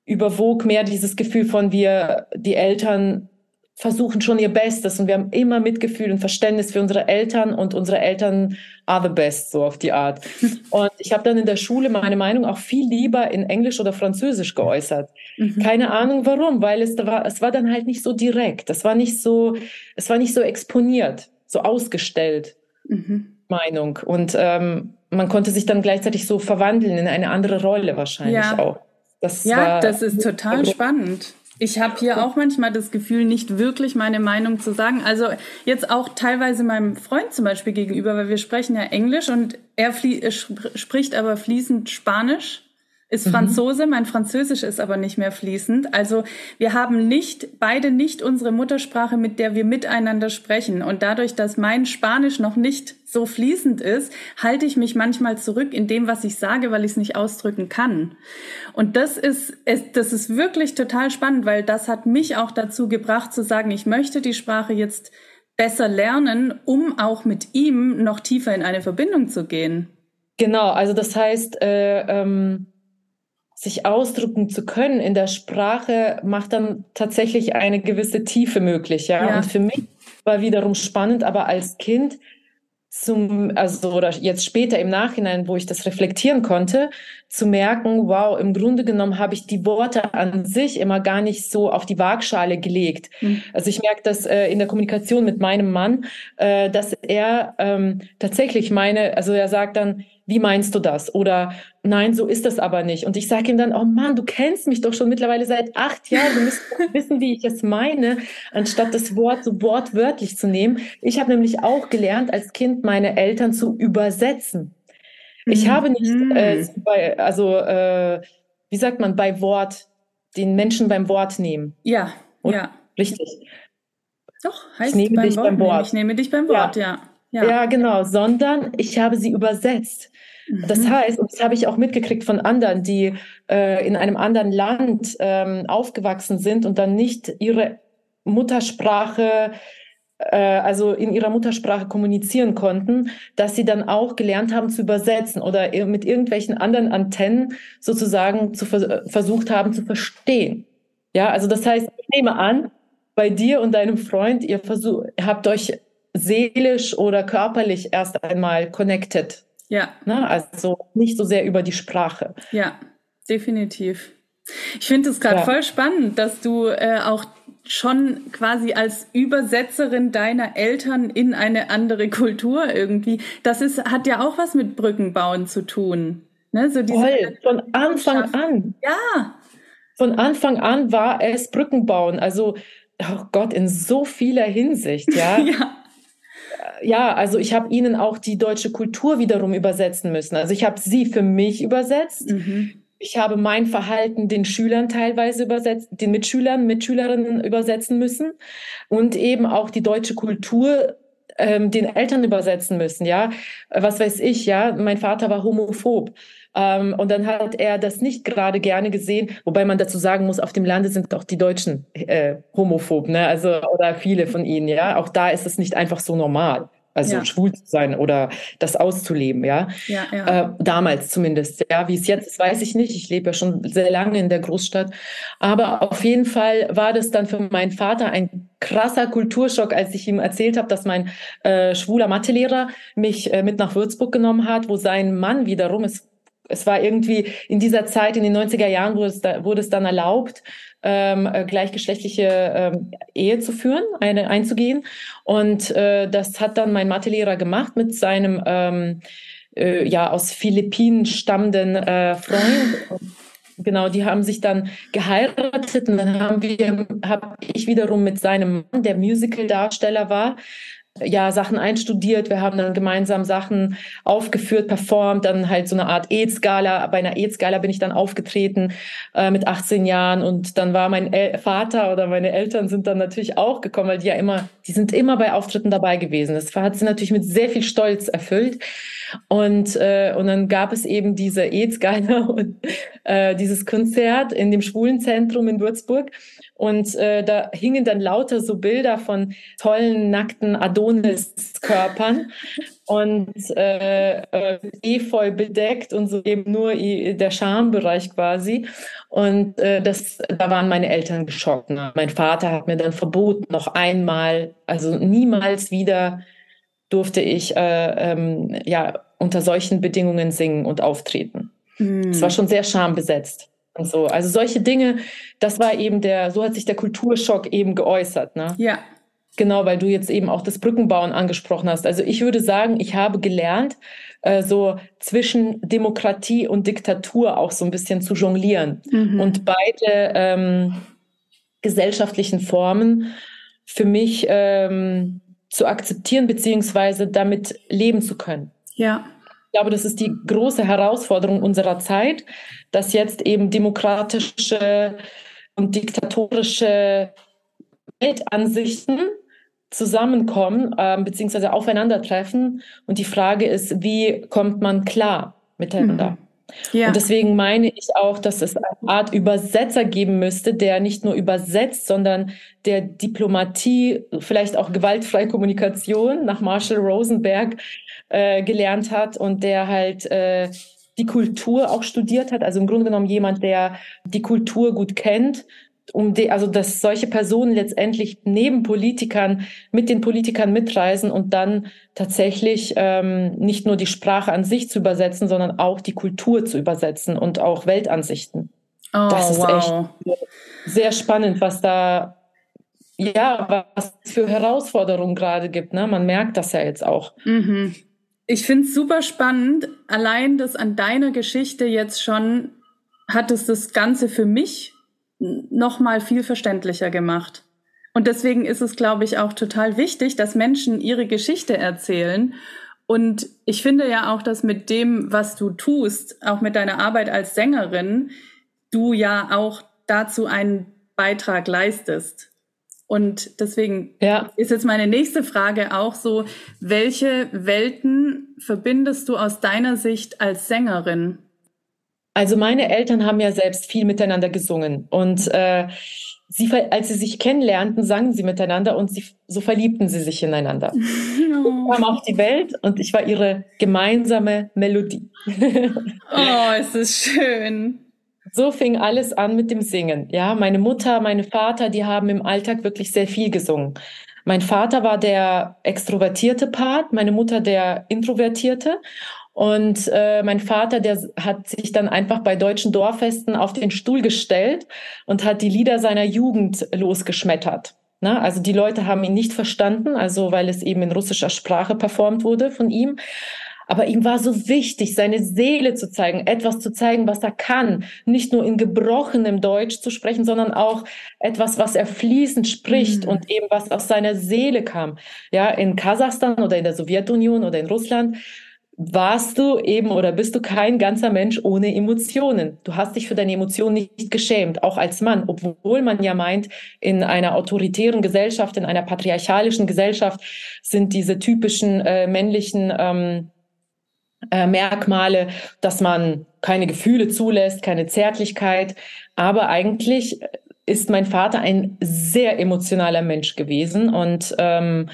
überwog mehr dieses Gefühl von wir, die Eltern versuchen schon ihr Bestes und wir haben immer Mitgefühl und Verständnis für unsere Eltern und unsere Eltern are the best, so auf die Art. Und ich habe dann in der Schule meine Meinung auch viel lieber in Englisch oder Französisch geäußert. Mhm. Keine Ahnung warum, weil es war, es war dann halt nicht so direkt, es war nicht so, es war nicht so exponiert, so ausgestellt. Mhm. Meinung. Und ähm, man konnte sich dann gleichzeitig so verwandeln in eine andere Rolle wahrscheinlich ja. auch. Das ja, das ist total spannend. Ich habe hier auch manchmal das Gefühl, nicht wirklich meine Meinung zu sagen. Also jetzt auch teilweise meinem Freund zum Beispiel gegenüber, weil wir sprechen ja Englisch und er spricht aber fließend Spanisch ist mhm. Franzose, mein Französisch ist aber nicht mehr fließend. Also wir haben nicht, beide nicht unsere Muttersprache, mit der wir miteinander sprechen. Und dadurch, dass mein Spanisch noch nicht so fließend ist, halte ich mich manchmal zurück in dem, was ich sage, weil ich es nicht ausdrücken kann. Und das ist, das ist wirklich total spannend, weil das hat mich auch dazu gebracht zu sagen, ich möchte die Sprache jetzt besser lernen, um auch mit ihm noch tiefer in eine Verbindung zu gehen. Genau, also das heißt, äh, ähm sich ausdrücken zu können in der Sprache macht dann tatsächlich eine gewisse Tiefe möglich, ja. ja. Und für mich war wiederum spannend, aber als Kind zum, also oder jetzt später im Nachhinein, wo ich das reflektieren konnte, zu merken, wow, im Grunde genommen habe ich die Worte an sich immer gar nicht so auf die Waagschale gelegt. Mhm. Also ich merke das äh, in der Kommunikation mit meinem Mann, äh, dass er ähm, tatsächlich meine, also er sagt dann, wie meinst du das? Oder nein, so ist das aber nicht. Und ich sage ihm dann, oh Mann, du kennst mich doch schon mittlerweile seit acht Jahren, du müsstest wissen, wie ich es meine, anstatt das Wort so wortwörtlich zu nehmen. Ich habe nämlich auch gelernt, als Kind meine Eltern zu übersetzen. Ich mhm. habe nicht, äh, bei, also äh, wie sagt man, bei Wort, den Menschen beim Wort nehmen. Ja, Und, ja. Richtig. Doch, heißt ich nehme beim dich Wort beim Wort. Ich nehme dich beim Wort, ja. ja. Ja, genau, sondern ich habe sie übersetzt. Das mhm. heißt, und das habe ich auch mitgekriegt von anderen, die äh, in einem anderen Land ähm, aufgewachsen sind und dann nicht ihre Muttersprache äh, also in ihrer Muttersprache kommunizieren konnten, dass sie dann auch gelernt haben zu übersetzen oder mit irgendwelchen anderen Antennen sozusagen zu vers versucht haben zu verstehen. Ja, also das heißt, ich nehme an, bei dir und deinem Freund, ihr versucht, habt euch seelisch oder körperlich erst einmal connected. Ja. Ne? Also nicht so sehr über die Sprache. Ja, definitiv. Ich finde es gerade ja. voll spannend, dass du äh, auch schon quasi als Übersetzerin deiner Eltern in eine andere Kultur irgendwie. Das ist, hat ja auch was mit Brückenbauen zu tun. Ne? So diese Voll, von Anfang an. Ja. Von Anfang an war es Brückenbauen. Also, oh Gott, in so vieler Hinsicht, ja. ja. Ja, also ich habe ihnen auch die deutsche Kultur wiederum übersetzen müssen. Also ich habe sie für mich übersetzt. Mhm ich habe mein Verhalten den Schülern teilweise übersetzt, den Mitschülern, Mitschülerinnen übersetzen müssen und eben auch die deutsche Kultur ähm, den Eltern übersetzen müssen. Ja, was weiß ich. Ja, mein Vater war homophob. Ähm, und dann hat er das nicht gerade gerne gesehen, wobei man dazu sagen muss, auf dem Lande sind auch die Deutschen äh, homophob, ne? Also oder viele von ihnen, ja. Auch da ist es nicht einfach so normal also ja. schwul zu sein oder das auszuleben, ja. ja, ja. Äh, damals zumindest, ja. Wie es jetzt ist, weiß ich nicht. Ich lebe ja schon sehr lange in der Großstadt. Aber auf jeden Fall war das dann für meinen Vater ein krasser Kulturschock, als ich ihm erzählt habe, dass mein äh, schwuler Mathelehrer mich äh, mit nach Würzburg genommen hat, wo sein Mann wiederum ist es war irgendwie in dieser Zeit, in den 90er Jahren, wurde es, da, wurde es dann erlaubt, ähm, äh, gleichgeschlechtliche ähm, Ehe zu führen, eine einzugehen. Und äh, das hat dann mein Mathelehrer gemacht mit seinem ähm, äh, ja aus Philippinen stammenden äh, Freund. Genau, die haben sich dann geheiratet und dann haben wir, habe ich wiederum mit seinem Mann, der Musical-Darsteller war, ja, Sachen einstudiert. Wir haben dann gemeinsam Sachen aufgeführt, performt, dann halt so eine Art AIDS-Gala. Bei einer AIDS-Gala bin ich dann aufgetreten äh, mit 18 Jahren und dann war mein El Vater oder meine Eltern sind dann natürlich auch gekommen, weil die ja immer, die sind immer bei Auftritten dabei gewesen. Das hat sie natürlich mit sehr viel Stolz erfüllt. Und, äh, und dann gab es eben diese AIDS-Gala und äh, dieses Konzert in dem Schwulenzentrum in Würzburg. Und äh, da hingen dann lauter so Bilder von tollen, nackten Adonis-Körpern und äh, äh, efeu bedeckt und so eben nur der Schambereich quasi. Und äh, das, da waren meine Eltern geschockt. Ne? Mein Vater hat mir dann verboten, noch einmal, also niemals wieder durfte ich äh, ähm, ja unter solchen Bedingungen singen und auftreten. Es mm. war schon sehr schambesetzt und so. Also solche Dinge, das war eben der, so hat sich der Kulturschock eben geäußert. Ne? Ja. Genau, weil du jetzt eben auch das Brückenbauen angesprochen hast. Also ich würde sagen, ich habe gelernt, äh, so zwischen Demokratie und Diktatur auch so ein bisschen zu jonglieren mhm. und beide ähm, gesellschaftlichen Formen für mich ähm, zu akzeptieren beziehungsweise damit leben zu können. Ja. Ich glaube, das ist die große Herausforderung unserer Zeit, dass jetzt eben demokratische und diktatorische Weltansichten zusammenkommen äh, beziehungsweise aufeinandertreffen. Und die Frage ist, wie kommt man klar miteinander? Mhm. Ja. Und deswegen meine ich auch, dass es Art Übersetzer geben müsste, der nicht nur übersetzt, sondern der Diplomatie, vielleicht auch gewaltfreie Kommunikation nach Marshall Rosenberg äh, gelernt hat und der halt äh, die Kultur auch studiert hat. Also im Grunde genommen jemand, der die Kultur gut kennt, um die, also dass solche Personen letztendlich neben Politikern mit den Politikern mitreisen und dann tatsächlich ähm, nicht nur die Sprache an sich zu übersetzen, sondern auch die Kultur zu übersetzen und auch Weltansichten. Oh, das ist wow. echt sehr spannend, was da ja, was es für Herausforderungen gerade gibt. Ne? Man merkt das ja jetzt auch. Mhm. Ich finde es super spannend. Allein das an deiner Geschichte jetzt schon hat es das Ganze für mich noch mal viel verständlicher gemacht. Und deswegen ist es, glaube ich, auch total wichtig, dass Menschen ihre Geschichte erzählen. Und ich finde ja auch, dass mit dem, was du tust, auch mit deiner Arbeit als Sängerin, du ja auch dazu einen Beitrag leistest. Und deswegen ja. ist jetzt meine nächste Frage auch so, welche Welten verbindest du aus deiner Sicht als Sängerin? Also meine Eltern haben ja selbst viel miteinander gesungen und äh, sie, als sie sich kennenlernten, sangen sie miteinander und sie, so verliebten sie sich ineinander. Oh. Ich kam auf die Welt und ich war ihre gemeinsame Melodie. oh, es ist schön. So fing alles an mit dem Singen. Ja, meine Mutter, meine Vater, die haben im Alltag wirklich sehr viel gesungen. Mein Vater war der extrovertierte Part, meine Mutter der introvertierte. Und äh, mein Vater, der hat sich dann einfach bei deutschen Dorffesten auf den Stuhl gestellt und hat die Lieder seiner Jugend losgeschmettert. Na, also die Leute haben ihn nicht verstanden, also weil es eben in russischer Sprache performt wurde von ihm. Aber ihm war so wichtig, seine Seele zu zeigen, etwas zu zeigen, was er kann. Nicht nur in gebrochenem Deutsch zu sprechen, sondern auch etwas, was er fließend spricht mhm. und eben was aus seiner Seele kam. Ja, in Kasachstan oder in der Sowjetunion oder in Russland warst du eben oder bist du kein ganzer Mensch ohne Emotionen. Du hast dich für deine Emotionen nicht geschämt, auch als Mann, obwohl man ja meint, in einer autoritären Gesellschaft, in einer patriarchalischen Gesellschaft sind diese typischen äh, männlichen ähm, äh, Merkmale, dass man keine Gefühle zulässt, keine Zärtlichkeit. Aber eigentlich ist mein Vater ein sehr emotionaler Mensch gewesen und ähm,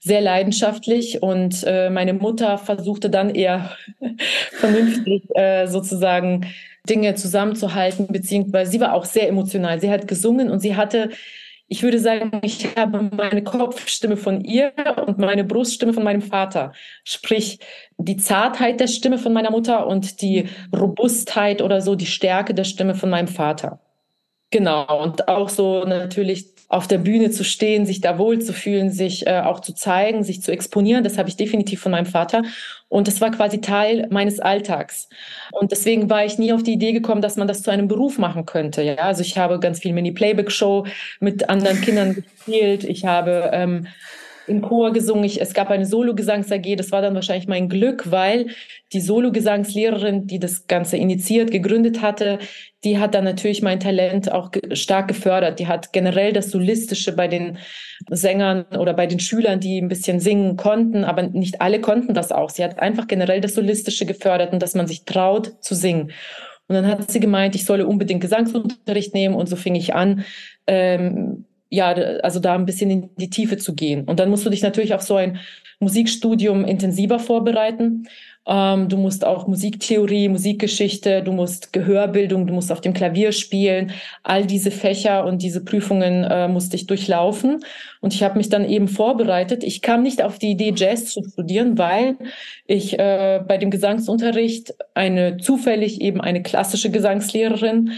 sehr leidenschaftlich und äh, meine Mutter versuchte dann eher vernünftig äh, sozusagen Dinge zusammenzuhalten, beziehungsweise sie war auch sehr emotional. Sie hat gesungen und sie hatte, ich würde sagen, ich habe meine Kopfstimme von ihr und meine Bruststimme von meinem Vater. Sprich, die Zartheit der Stimme von meiner Mutter und die Robustheit oder so, die Stärke der Stimme von meinem Vater. Genau, und auch so natürlich auf der Bühne zu stehen, sich da wohlzufühlen, sich äh, auch zu zeigen, sich zu exponieren. Das habe ich definitiv von meinem Vater. Und das war quasi Teil meines Alltags. Und deswegen war ich nie auf die Idee gekommen, dass man das zu einem Beruf machen könnte. Ja, also ich habe ganz viel Mini-Playback-Show mit anderen Kindern gespielt. Ich habe ähm, im Chor gesungen. Ich, es gab eine Solo-Gesangs-AG. Das war dann wahrscheinlich mein Glück, weil die Solo-Gesangslehrerin, die das Ganze initiiert, gegründet hatte, die hat dann natürlich mein Talent auch ge stark gefördert. Die hat generell das Solistische bei den Sängern oder bei den Schülern, die ein bisschen singen konnten, aber nicht alle konnten das auch. Sie hat einfach generell das Solistische gefördert und dass man sich traut zu singen. Und dann hat sie gemeint, ich solle unbedingt Gesangsunterricht nehmen und so fing ich an, ähm, ja, also da ein bisschen in die Tiefe zu gehen. Und dann musst du dich natürlich auf so ein Musikstudium intensiver vorbereiten. Ähm, du musst auch Musiktheorie, Musikgeschichte, du musst Gehörbildung, du musst auf dem Klavier spielen. All diese Fächer und diese Prüfungen äh, musste ich durchlaufen. Und ich habe mich dann eben vorbereitet. Ich kam nicht auf die Idee, Jazz zu studieren, weil ich äh, bei dem Gesangsunterricht eine zufällig eben eine klassische Gesangslehrerin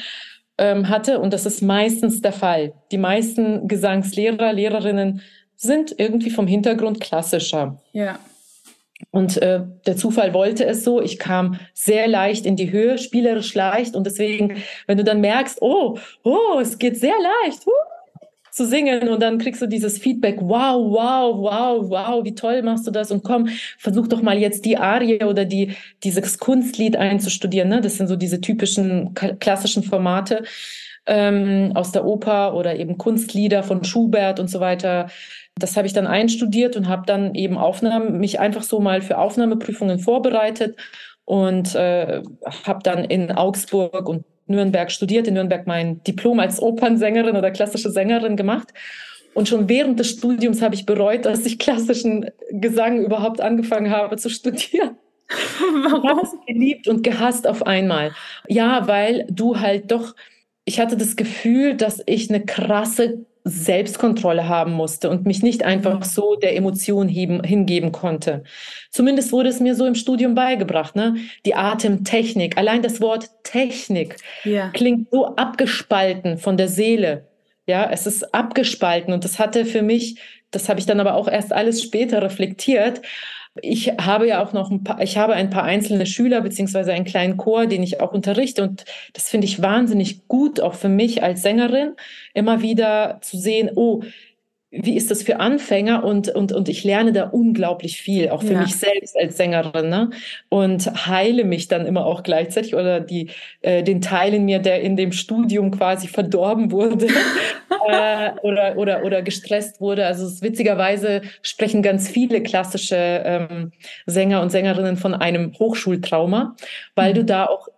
ähm, hatte. Und das ist meistens der Fall. Die meisten Gesangslehrer, Lehrerinnen sind irgendwie vom Hintergrund klassischer. Ja. Und äh, der Zufall wollte es so. Ich kam sehr leicht in die Höhe, spielerisch leicht. Und deswegen, wenn du dann merkst, oh, oh, es geht sehr leicht, uh, zu singen und dann kriegst du dieses Feedback, wow, wow, wow, wow, wie toll machst du das und komm, versuch doch mal jetzt die Arie oder die, dieses Kunstlied einzustudieren. Ne? Das sind so diese typischen klassischen Formate ähm, aus der Oper oder eben Kunstlieder von Schubert und so weiter. Das habe ich dann einstudiert und habe dann eben Aufnahmen, mich einfach so mal für Aufnahmeprüfungen vorbereitet und äh, habe dann in Augsburg und Nürnberg studiert, in Nürnberg mein Diplom als Opernsängerin oder klassische Sängerin gemacht. Und schon während des Studiums habe ich bereut, dass ich klassischen Gesang überhaupt angefangen habe zu studieren. Warum? Ich geliebt und gehasst auf einmal. Ja, weil du halt doch, ich hatte das Gefühl, dass ich eine krasse Selbstkontrolle haben musste und mich nicht einfach so der Emotion heben, hingeben konnte. Zumindest wurde es mir so im Studium beigebracht, ne? Die Atemtechnik, allein das Wort Technik ja. klingt so abgespalten von der Seele. Ja, es ist abgespalten und das hatte für mich, das habe ich dann aber auch erst alles später reflektiert, ich habe ja auch noch ein paar, ich habe ein paar einzelne Schüler beziehungsweise einen kleinen Chor, den ich auch unterrichte und das finde ich wahnsinnig gut, auch für mich als Sängerin, immer wieder zu sehen, oh, wie ist das für Anfänger und, und, und ich lerne da unglaublich viel, auch für ja. mich selbst als Sängerin ne? und heile mich dann immer auch gleichzeitig oder die, äh, den Teil in mir, der in dem Studium quasi verdorben wurde äh, oder, oder, oder gestresst wurde. Also es, witzigerweise sprechen ganz viele klassische ähm, Sänger und Sängerinnen von einem Hochschultrauma, weil mhm. du da auch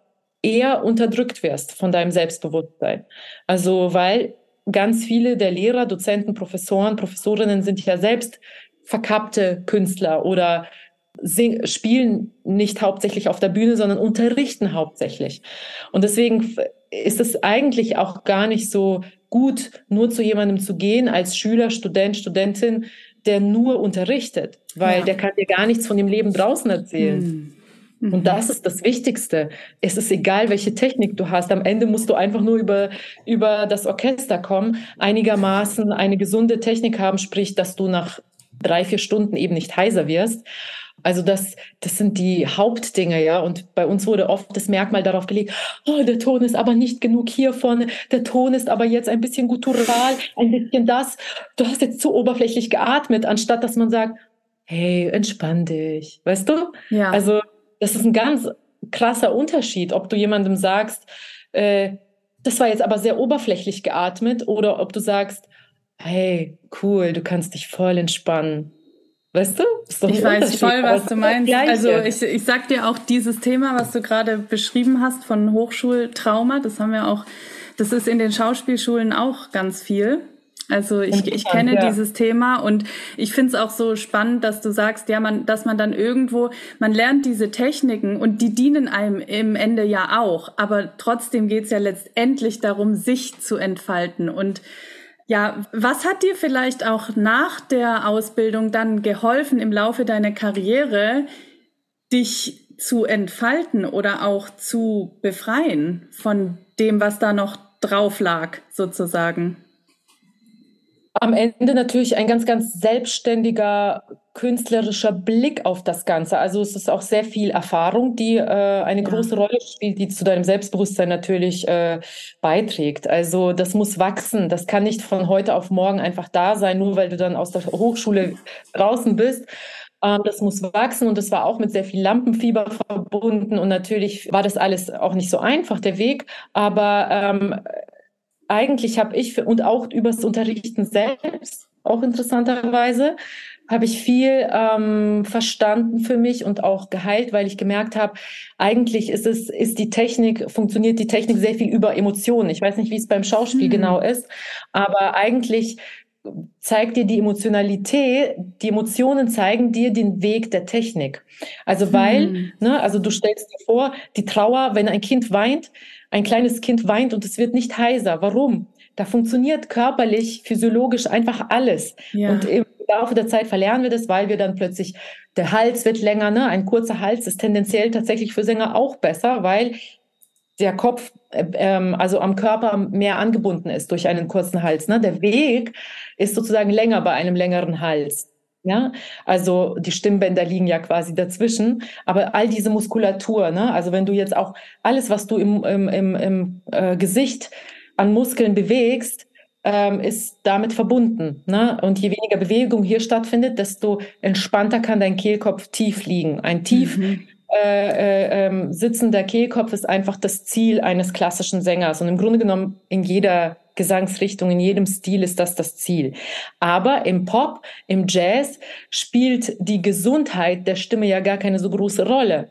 eher unterdrückt wirst von deinem Selbstbewusstsein. Also, weil ganz viele der Lehrer, Dozenten, Professoren, Professorinnen sind ja selbst verkappte Künstler oder sing, spielen nicht hauptsächlich auf der Bühne, sondern unterrichten hauptsächlich. Und deswegen ist es eigentlich auch gar nicht so gut, nur zu jemandem zu gehen als Schüler, Student, Studentin, der nur unterrichtet, weil ja. der kann dir gar nichts von dem Leben draußen erzählen. Hm. Mhm. Und das ist das Wichtigste. Es ist egal, welche Technik du hast. Am Ende musst du einfach nur über, über das Orchester kommen, einigermaßen eine gesunde Technik haben, sprich, dass du nach drei, vier Stunden eben nicht heiser wirst. Also das, das sind die Hauptdinge, ja. Und bei uns wurde oft das Merkmal darauf gelegt, oh, der Ton ist aber nicht genug hier vorne, der Ton ist aber jetzt ein bisschen guttural, ein bisschen das. Du hast jetzt zu oberflächlich geatmet, anstatt dass man sagt, hey, entspann dich, weißt du? Ja. Also das ist ein ganz krasser Unterschied, ob du jemandem sagst, äh, das war jetzt aber sehr oberflächlich geatmet oder ob du sagst, hey, cool, du kannst dich voll entspannen. Weißt du? ich weiß voll, was du meinst. Also ich, ich sag dir auch dieses Thema, was du gerade beschrieben hast von Hochschultrauma, das haben wir auch, das ist in den Schauspielschulen auch ganz viel. Also ich, ich kenne ja. dieses Thema und ich finde es auch so spannend, dass du sagst, ja, man, dass man dann irgendwo, man lernt diese Techniken und die dienen einem im Ende ja auch, aber trotzdem geht es ja letztendlich darum, sich zu entfalten. Und ja, was hat dir vielleicht auch nach der Ausbildung dann geholfen im Laufe deiner Karriere, dich zu entfalten oder auch zu befreien von dem, was da noch drauf lag, sozusagen? Am Ende natürlich ein ganz, ganz selbstständiger künstlerischer Blick auf das Ganze. Also es ist auch sehr viel Erfahrung, die äh, eine ja. große Rolle spielt, die zu deinem Selbstbewusstsein natürlich äh, beiträgt. Also das muss wachsen. Das kann nicht von heute auf morgen einfach da sein, nur weil du dann aus der Hochschule draußen bist. Ähm, das muss wachsen und das war auch mit sehr viel Lampenfieber verbunden. Und natürlich war das alles auch nicht so einfach, der Weg. Aber ähm, eigentlich habe ich, für, und auch übers Unterrichten selbst, auch interessanterweise, habe ich viel ähm, verstanden für mich und auch geheilt, weil ich gemerkt habe, eigentlich ist es, ist die Technik, funktioniert die Technik sehr viel über Emotionen. Ich weiß nicht, wie es beim Schauspiel hm. genau ist, aber eigentlich zeigt dir die Emotionalität, die Emotionen zeigen dir den Weg der Technik. Also weil, hm. ne, also du stellst dir vor, die Trauer, wenn ein Kind weint, ein kleines Kind weint und es wird nicht heiser. Warum? Da funktioniert körperlich, physiologisch einfach alles. Ja. Und im Laufe der Zeit verlernen wir das, weil wir dann plötzlich, der Hals wird länger, ne? Ein kurzer Hals ist tendenziell tatsächlich für Sänger auch besser, weil der Kopf äh, ähm, also am Körper mehr angebunden ist durch einen kurzen Hals. Ne? Der Weg ist sozusagen länger bei einem längeren Hals. Ja, also die Stimmbänder liegen ja quasi dazwischen, aber all diese Muskulatur, ne? also wenn du jetzt auch alles, was du im, im, im, im äh, Gesicht an Muskeln bewegst, ähm, ist damit verbunden. Ne? Und je weniger Bewegung hier stattfindet, desto entspannter kann dein Kehlkopf tief liegen. Ein tief mhm. äh, äh, ähm, sitzender Kehlkopf ist einfach das Ziel eines klassischen Sängers. Und im Grunde genommen in jeder Gesangsrichtung, in jedem Stil ist das das Ziel. Aber im Pop, im Jazz spielt die Gesundheit der Stimme ja gar keine so große Rolle.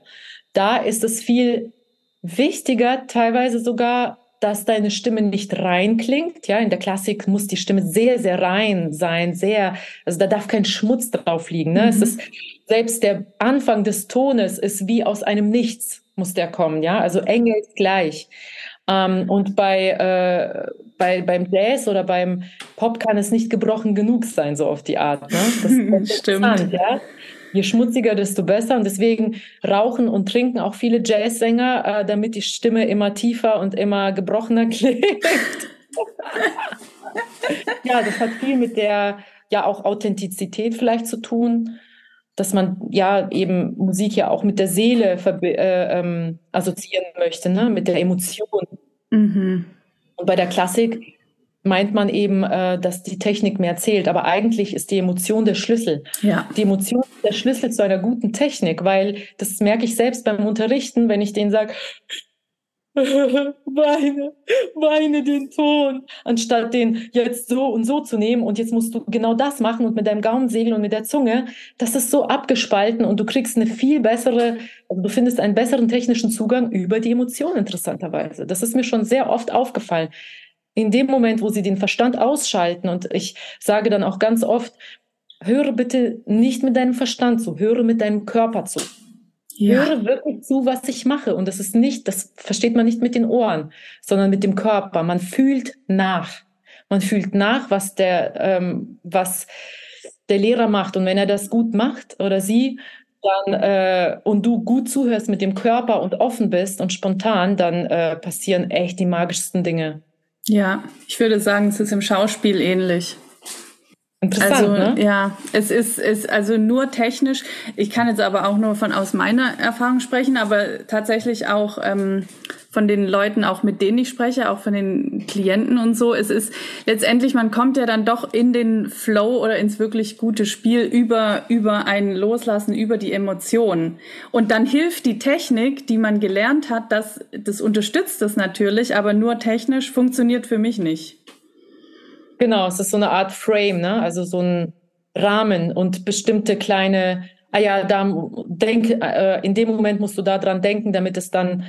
Da ist es viel wichtiger, teilweise sogar, dass deine Stimme nicht rein klingt. Ja, in der Klassik muss die Stimme sehr, sehr rein sein, sehr, also da darf kein Schmutz drauf liegen. Ne? Mhm. Es ist, selbst der Anfang des Tones ist wie aus einem Nichts muss der kommen, ja, also engelsgleich. Ähm, und bei, äh, bei, beim Jazz oder beim Pop kann es nicht gebrochen genug sein, so auf die Art. Ne? Stimmt. Ja? Je schmutziger, desto besser. Und deswegen rauchen und trinken auch viele Jazzsänger, äh, damit die Stimme immer tiefer und immer gebrochener klingt. ja, das hat viel mit der ja auch Authentizität vielleicht zu tun dass man ja eben Musik ja auch mit der Seele äh, ähm, assoziieren möchte, ne? mit der Emotion. Mhm. Und bei der Klassik meint man eben, äh, dass die Technik mehr zählt, aber eigentlich ist die Emotion der Schlüssel. Ja. Die Emotion ist der Schlüssel zu einer guten Technik, weil das merke ich selbst beim Unterrichten, wenn ich denen sage, weine, weine den Ton, anstatt den jetzt so und so zu nehmen und jetzt musst du genau das machen und mit deinem Gaumen segeln und mit der Zunge, das ist so abgespalten und du kriegst eine viel bessere, also du findest einen besseren technischen Zugang über die Emotionen interessanterweise. Das ist mir schon sehr oft aufgefallen. In dem Moment, wo sie den Verstand ausschalten und ich sage dann auch ganz oft, höre bitte nicht mit deinem Verstand zu, höre mit deinem Körper zu. Ja. Höre wirklich zu, was ich mache. Und das ist nicht, das versteht man nicht mit den Ohren, sondern mit dem Körper. Man fühlt nach. Man fühlt nach, was der, ähm, was der Lehrer macht. Und wenn er das gut macht oder sie, dann äh, und du gut zuhörst mit dem Körper und offen bist und spontan, dann äh, passieren echt die magischsten Dinge. Ja, ich würde sagen, es ist im Schauspiel ähnlich. Also, ne? Ja, es ist, ist also nur technisch. Ich kann jetzt aber auch nur von aus meiner Erfahrung sprechen, aber tatsächlich auch ähm, von den Leuten, auch mit denen ich spreche, auch von den Klienten und so. Es ist letztendlich, man kommt ja dann doch in den Flow oder ins wirklich gute Spiel über, über ein Loslassen, über die Emotionen. Und dann hilft die Technik, die man gelernt hat, das, das unterstützt das natürlich, aber nur technisch funktioniert für mich nicht. Genau, es ist so eine Art Frame, ne? also so ein Rahmen und bestimmte kleine, ah ja, da denk, äh, in dem Moment musst du da dran denken, damit es dann,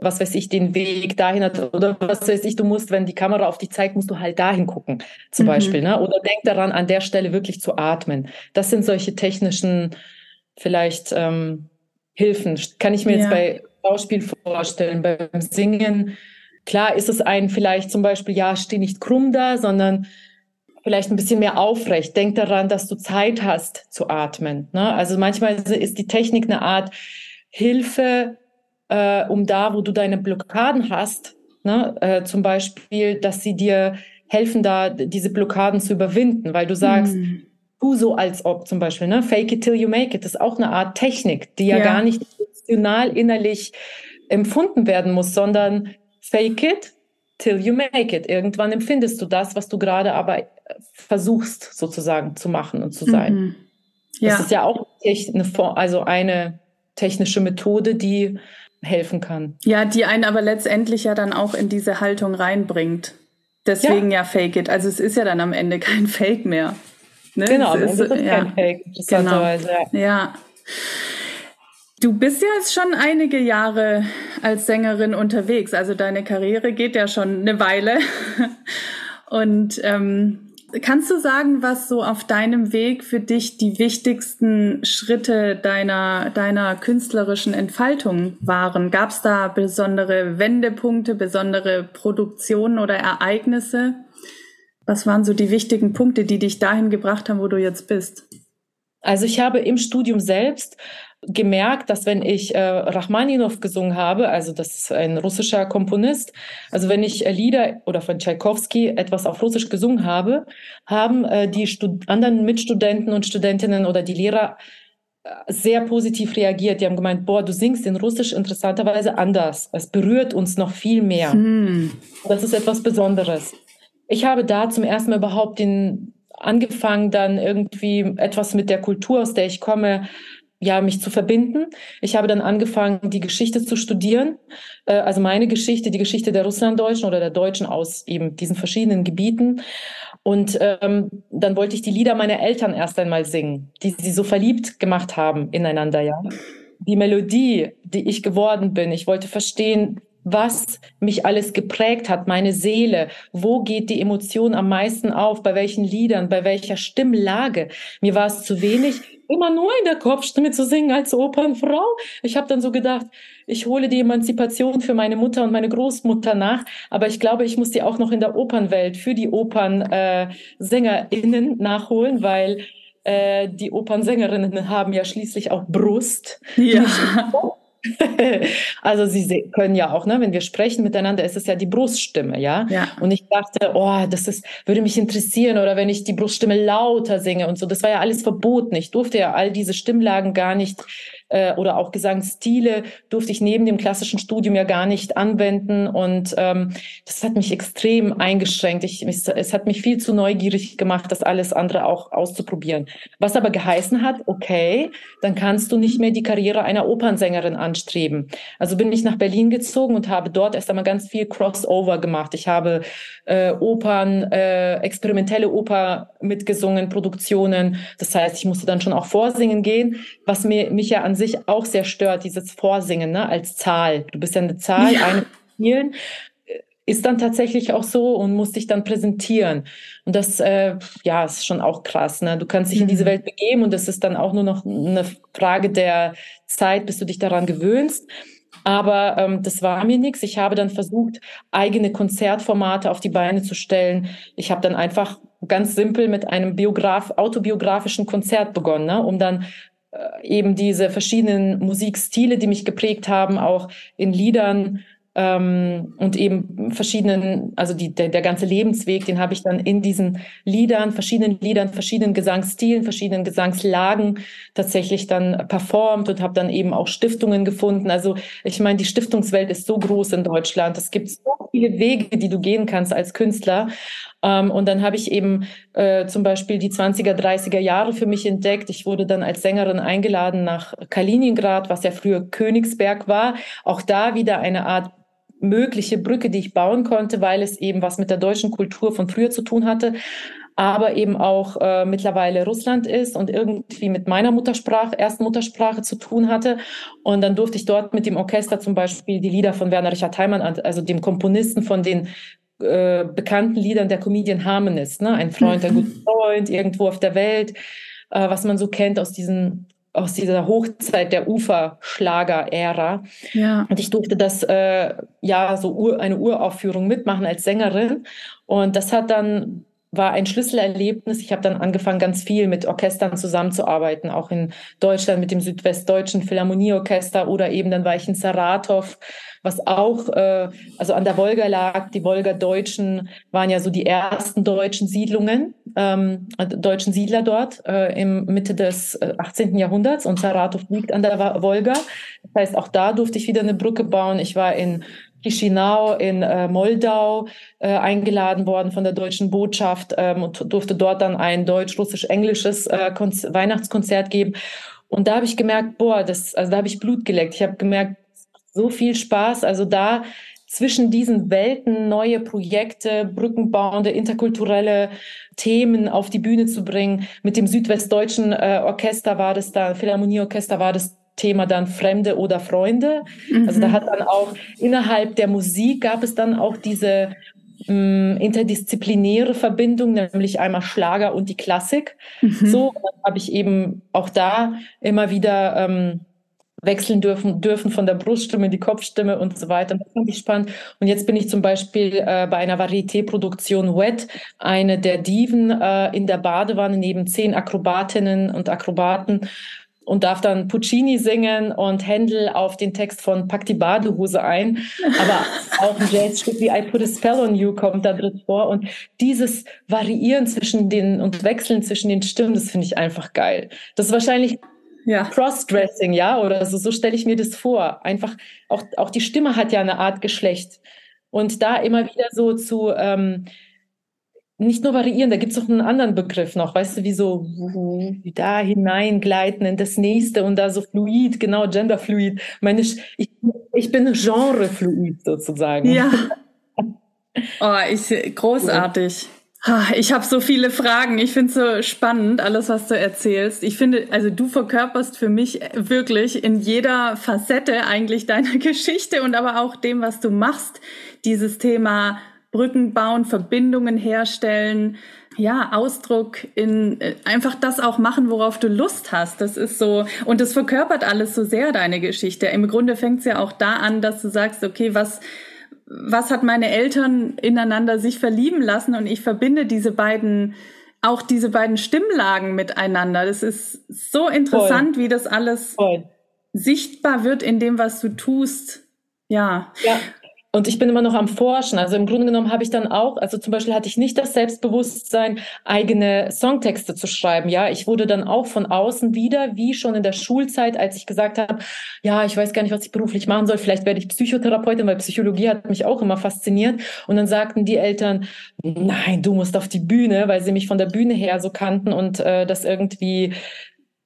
was weiß ich, den Weg dahin hat oder was weiß ich, du musst, wenn die Kamera auf dich zeigt, musst du halt dahin gucken, zum mhm. Beispiel, ne? Oder denk daran, an der Stelle wirklich zu atmen. Das sind solche technischen, vielleicht ähm, Hilfen. Kann ich mir ja. jetzt bei Schauspiel vorstellen, beim Singen Klar ist es ein vielleicht zum Beispiel, ja, steh nicht krumm da, sondern vielleicht ein bisschen mehr aufrecht. Denk daran, dass du Zeit hast zu atmen. Ne? Also manchmal ist die Technik eine Art Hilfe, äh, um da, wo du deine Blockaden hast, ne? äh, zum Beispiel, dass sie dir helfen, da diese Blockaden zu überwinden, weil du sagst, mm. tu so als ob zum Beispiel, ne? fake it till you make it, das ist auch eine Art Technik, die ja, ja. gar nicht emotional innerlich empfunden werden muss, sondern Fake it till you make it. Irgendwann empfindest du das, was du gerade aber versuchst sozusagen zu machen und zu sein. Mhm. Ja. Das ist ja auch eine, also eine technische Methode, die helfen kann. Ja, die einen aber letztendlich ja dann auch in diese Haltung reinbringt. Deswegen ja, ja Fake it. Also es ist ja dann am Ende kein Fake mehr. Ne? Genau, es ist, ist ja. kein Fake. Genau. Ja. Du bist ja jetzt schon einige Jahre als Sängerin unterwegs. Also deine Karriere geht ja schon eine Weile. Und ähm, kannst du sagen, was so auf deinem Weg für dich die wichtigsten Schritte deiner, deiner künstlerischen Entfaltung waren? Gab es da besondere Wendepunkte, besondere Produktionen oder Ereignisse? Was waren so die wichtigen Punkte, die dich dahin gebracht haben, wo du jetzt bist? Also ich habe im Studium selbst gemerkt, dass wenn ich äh, Rachmaninov gesungen habe, also das ist ein russischer Komponist, also wenn ich äh, Lieder oder von Tchaikovsky etwas auf Russisch gesungen habe, haben äh, die Stud anderen Mitstudenten und Studentinnen oder die Lehrer äh, sehr positiv reagiert. Die haben gemeint, boah, du singst in Russisch interessanterweise anders. Es berührt uns noch viel mehr. Hm. Das ist etwas Besonderes. Ich habe da zum ersten Mal überhaupt den angefangen, dann irgendwie etwas mit der Kultur, aus der ich komme, ja, mich zu verbinden. Ich habe dann angefangen, die Geschichte zu studieren, äh, also meine Geschichte, die Geschichte der Russlanddeutschen oder der Deutschen aus eben diesen verschiedenen Gebieten. Und ähm, dann wollte ich die Lieder meiner Eltern erst einmal singen, die sie so verliebt gemacht haben ineinander, ja. Die Melodie, die ich geworden bin. Ich wollte verstehen, was mich alles geprägt hat, meine Seele, wo geht die Emotion am meisten auf, bei welchen Liedern, bei welcher Stimmlage. Mir war es zu wenig, immer nur in der Kopfstimme zu singen als Opernfrau. Ich habe dann so gedacht, ich hole die Emanzipation für meine Mutter und meine Großmutter nach, aber ich glaube, ich muss die auch noch in der Opernwelt für die Opernsängerinnen äh, nachholen, weil äh, die Opernsängerinnen haben ja schließlich auch Brust. Ja. also sie können ja auch, ne, wenn wir sprechen miteinander, ist es ja die Bruststimme, ja? ja. Und ich dachte, oh, das ist, würde mich interessieren oder wenn ich die Bruststimme lauter singe und so. Das war ja alles verboten. Ich durfte ja all diese Stimmlagen gar nicht äh, oder auch Gesangsstile durfte ich neben dem klassischen Studium ja gar nicht anwenden. Und ähm, das hat mich extrem eingeschränkt. Ich, es hat mich viel zu neugierig gemacht, das alles andere auch auszuprobieren. Was aber geheißen hat, okay, dann kannst du nicht mehr die Karriere einer Opernsängerin anstreben. Also bin ich nach Berlin gezogen und habe dort erst einmal ganz viel Crossover gemacht. Ich habe äh, Opern, äh, experimentelle Oper mitgesungen, Produktionen. Das heißt, ich musste dann schon auch vorsingen gehen, was mir mich ja an sich auch sehr stört, dieses Vorsingen ne, als Zahl. Du bist ja eine Zahl, ja. eine spielen ist dann tatsächlich auch so und muss dich dann präsentieren. Und das, äh, ja, ist schon auch krass. Ne? Du kannst dich mhm. in diese mhm. Welt begeben und das ist dann auch nur noch eine Frage der Zeit, bis du dich daran gewöhnst. Aber ähm, das war mir nichts. Ich habe dann versucht, eigene Konzertformate auf die Beine zu stellen. Ich habe dann einfach ganz simpel mit einem Biograf autobiografischen Konzert begonnen, ne? um dann äh, eben diese verschiedenen Musikstile, die mich geprägt haben, auch in Liedern ähm, und eben verschiedenen, also die, der, der ganze Lebensweg, den habe ich dann in diesen Liedern, verschiedenen Liedern, verschiedenen Gesangsstilen, verschiedenen Gesangslagen tatsächlich dann performt und habe dann eben auch Stiftungen gefunden. Also ich meine, die Stiftungswelt ist so groß in Deutschland. Es gibt so viele Wege, die du gehen kannst als Künstler. Ähm, und dann habe ich eben äh, zum Beispiel die 20er, 30er Jahre für mich entdeckt. Ich wurde dann als Sängerin eingeladen nach Kaliningrad, was ja früher Königsberg war. Auch da wieder eine Art mögliche Brücke, die ich bauen konnte, weil es eben was mit der deutschen Kultur von früher zu tun hatte, aber eben auch äh, mittlerweile Russland ist und irgendwie mit meiner Muttersprache, ersten Muttersprache zu tun hatte. Und dann durfte ich dort mit dem Orchester zum Beispiel die Lieder von Werner Richard Heimann, also dem Komponisten von den äh, bekannten Liedern der Comedian Harmonist, ne? ein Freund, ein guter Freund, irgendwo auf der Welt, äh, was man so kennt aus diesen aus dieser Hochzeit der Uferschlager-Ära. Ja. Und ich durfte das äh, ja so Ur, eine Uraufführung mitmachen als Sängerin. Und das hat dann war ein Schlüsselerlebnis. Ich habe dann angefangen, ganz viel mit Orchestern zusammenzuarbeiten, auch in Deutschland mit dem Südwestdeutschen Philharmonieorchester oder eben dann war ich in Saratov, was auch äh, also an der Wolga lag. Die Wolga-Deutschen waren ja so die ersten deutschen Siedlungen, ähm, deutschen Siedler dort äh, im Mitte des 18. Äh, Jahrhunderts und Saratov liegt an der Wolga. Das heißt, auch da durfte ich wieder eine Brücke bauen. Ich war in Chisinau in äh, Moldau äh, eingeladen worden von der deutschen Botschaft ähm, und durfte dort dann ein deutsch-russisch-englisches äh, Weihnachtskonzert geben. Und da habe ich gemerkt, boah, das, also da habe ich Blut geleckt. Ich habe gemerkt, so viel Spaß. Also da zwischen diesen Welten neue Projekte, brückenbauende, interkulturelle Themen auf die Bühne zu bringen. Mit dem Südwestdeutschen äh, Orchester war das da, Philharmonieorchester war das Thema dann Fremde oder Freunde. Mhm. Also da mhm. hat dann auch innerhalb der Musik gab es dann auch diese mh, mm, interdisziplinäre Verbindung, nämlich einmal Schlager und die Klassik. Mhm. So habe ich eben auch da immer wieder ähm, wechseln dürfen, dürfen von der Bruststimme in die Kopfstimme und so weiter. Das fand ich spannend. Und jetzt bin ich zum Beispiel äh, bei einer Varieté-Produktion Wet, eine der Diven äh, in der Badewanne neben zehn Akrobatinnen und Akrobaten und darf dann Puccini singen und Händel auf den Text von Pack die Badehose ein. Aber auch ein Jazzstück wie I Put a Spell on You kommt da drin vor. Und dieses Variieren zwischen den und Wechseln zwischen den Stimmen, das finde ich einfach geil. Das ist wahrscheinlich ja. Crossdressing, ja, oder so, so stelle ich mir das vor. Einfach, auch, auch die Stimme hat ja eine Art Geschlecht. Und da immer wieder so zu, ähm, nicht nur variieren, da gibt es auch einen anderen Begriff noch, weißt du, wie so da hineingleiten in das nächste und da so fluid, genau, genderfluid. Meine, ich, ich bin genrefluid sozusagen. Ja. Oh, ich, großartig. Ich habe so viele Fragen. Ich finde es so spannend, alles, was du erzählst. Ich finde, also du verkörperst für mich wirklich in jeder Facette eigentlich deiner Geschichte und aber auch dem, was du machst, dieses Thema Brücken bauen, Verbindungen herstellen, ja, Ausdruck in äh, einfach das auch machen, worauf du Lust hast. Das ist so, und das verkörpert alles so sehr deine Geschichte. Im Grunde fängt es ja auch da an, dass du sagst, okay, was, was hat meine Eltern ineinander sich verlieben lassen und ich verbinde diese beiden, auch diese beiden Stimmlagen miteinander. Das ist so interessant, Voll. wie das alles Voll. sichtbar wird in dem, was du tust. Ja. Ja. Und ich bin immer noch am Forschen. Also im Grunde genommen habe ich dann auch, also zum Beispiel hatte ich nicht das Selbstbewusstsein, eigene Songtexte zu schreiben. Ja, ich wurde dann auch von außen wieder, wie schon in der Schulzeit, als ich gesagt habe, ja, ich weiß gar nicht, was ich beruflich machen soll. Vielleicht werde ich Psychotherapeutin, weil Psychologie hat mich auch immer fasziniert. Und dann sagten die Eltern, nein, du musst auf die Bühne, weil sie mich von der Bühne her so kannten und äh, das irgendwie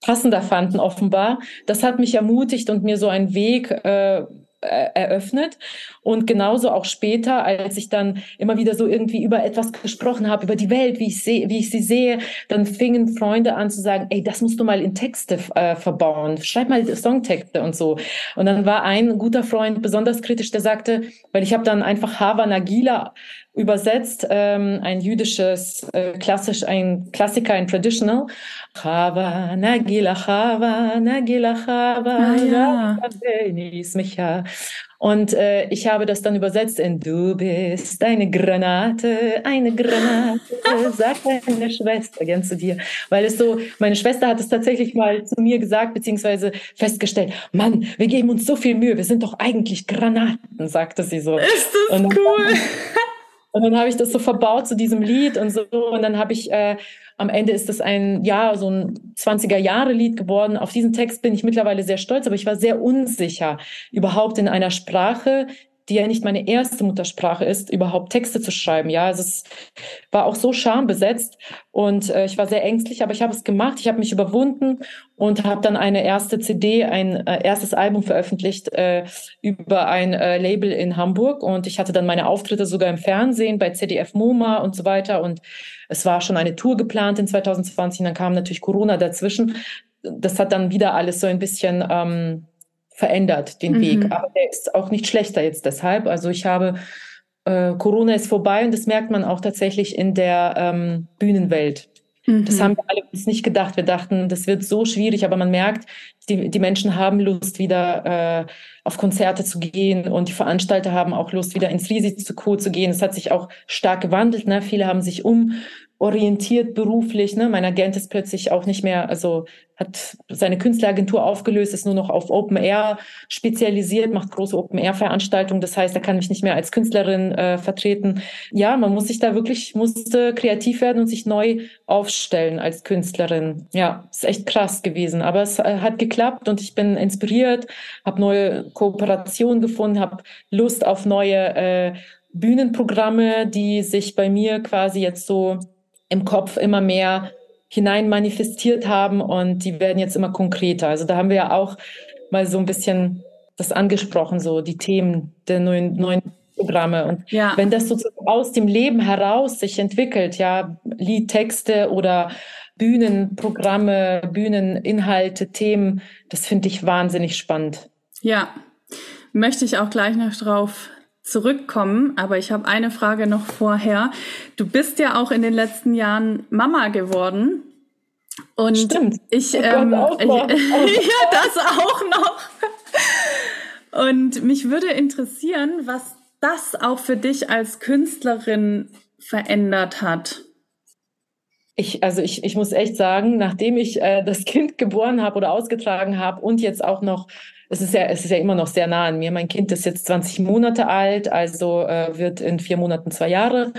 passender fanden offenbar. Das hat mich ermutigt und mir so einen Weg äh, eröffnet. Und genauso auch später, als ich dann immer wieder so irgendwie über etwas gesprochen habe, über die Welt, wie ich sehe, wie ich sie sehe, dann fingen Freunde an zu sagen, ey, das musst du mal in Texte äh, verbauen. Schreib mal Songtexte und so. Und dann war ein guter Freund besonders kritisch, der sagte, weil ich habe dann einfach Hava Nagila übersetzt, ähm, ein jüdisches, äh, klassisch, ein Klassiker, ein Traditional. Chava, Nagila, Chava, Nagila, Chava, ah, ja. Und äh, ich habe das dann übersetzt in Du bist eine Granate, eine Granate, sagt deine Schwester gern zu dir. Weil es so, meine Schwester hat es tatsächlich mal zu mir gesagt, beziehungsweise festgestellt, Mann, wir geben uns so viel Mühe, wir sind doch eigentlich Granaten, sagte sie so. Ist das und cool? Und dann habe ich das so verbaut zu diesem Lied und so. Und dann habe ich, äh, am Ende ist das ein, ja, so ein 20er-Jahre-Lied geworden. Auf diesen Text bin ich mittlerweile sehr stolz, aber ich war sehr unsicher, überhaupt in einer Sprache, die ja nicht meine erste Muttersprache ist, überhaupt Texte zu schreiben. Ja, also es war auch so schambesetzt und äh, ich war sehr ängstlich, aber ich habe es gemacht. Ich habe mich überwunden und habe dann eine erste CD, ein äh, erstes Album veröffentlicht äh, über ein äh, Label in Hamburg und ich hatte dann meine Auftritte sogar im Fernsehen bei ZDF MoMA und so weiter und es war schon eine Tour geplant in 2020 und dann kam natürlich Corona dazwischen. Das hat dann wieder alles so ein bisschen ähm, verändert, den mhm. Weg. Aber der ist auch nicht schlechter jetzt deshalb. Also ich habe, äh, Corona ist vorbei und das merkt man auch tatsächlich in der ähm, Bühnenwelt. Mhm. Das haben wir alle uns nicht gedacht. Wir dachten, das wird so schwierig, aber man merkt, die, die Menschen haben Lust, wieder äh, auf Konzerte zu gehen und die Veranstalter haben auch Lust, wieder ins Risiko zu gehen. Es hat sich auch stark gewandelt. Ne? Viele haben sich um orientiert beruflich. Ne? Mein Agent ist plötzlich auch nicht mehr, also hat seine Künstleragentur aufgelöst, ist nur noch auf Open Air spezialisiert, macht große Open Air Veranstaltungen. Das heißt, er kann mich nicht mehr als Künstlerin äh, vertreten. Ja, man muss sich da wirklich, musste kreativ werden und sich neu aufstellen als Künstlerin. Ja, ist echt krass gewesen, aber es äh, hat geklappt und ich bin inspiriert, habe neue Kooperationen gefunden, habe Lust auf neue äh, Bühnenprogramme, die sich bei mir quasi jetzt so im Kopf immer mehr hinein manifestiert haben und die werden jetzt immer konkreter. Also da haben wir ja auch mal so ein bisschen das angesprochen, so die Themen der neuen, neuen Programme. Und ja. wenn das so aus dem Leben heraus sich entwickelt, ja, Liedtexte oder Bühnenprogramme, Bühneninhalte, Themen, das finde ich wahnsinnig spannend. Ja, möchte ich auch gleich noch drauf zurückkommen, aber ich habe eine Frage noch vorher. Du bist ja auch in den letzten Jahren Mama geworden. Und Stimmt. ich, ähm, ich ja, das auch noch. Und mich würde interessieren, was das auch für dich als Künstlerin verändert hat. Ich, also ich, ich muss echt sagen, nachdem ich äh, das Kind geboren habe oder ausgetragen habe und jetzt auch noch es ist ja, es ist ja immer noch sehr nah an mir. Mein Kind ist jetzt 20 Monate alt, also äh, wird in vier Monaten zwei Jahre.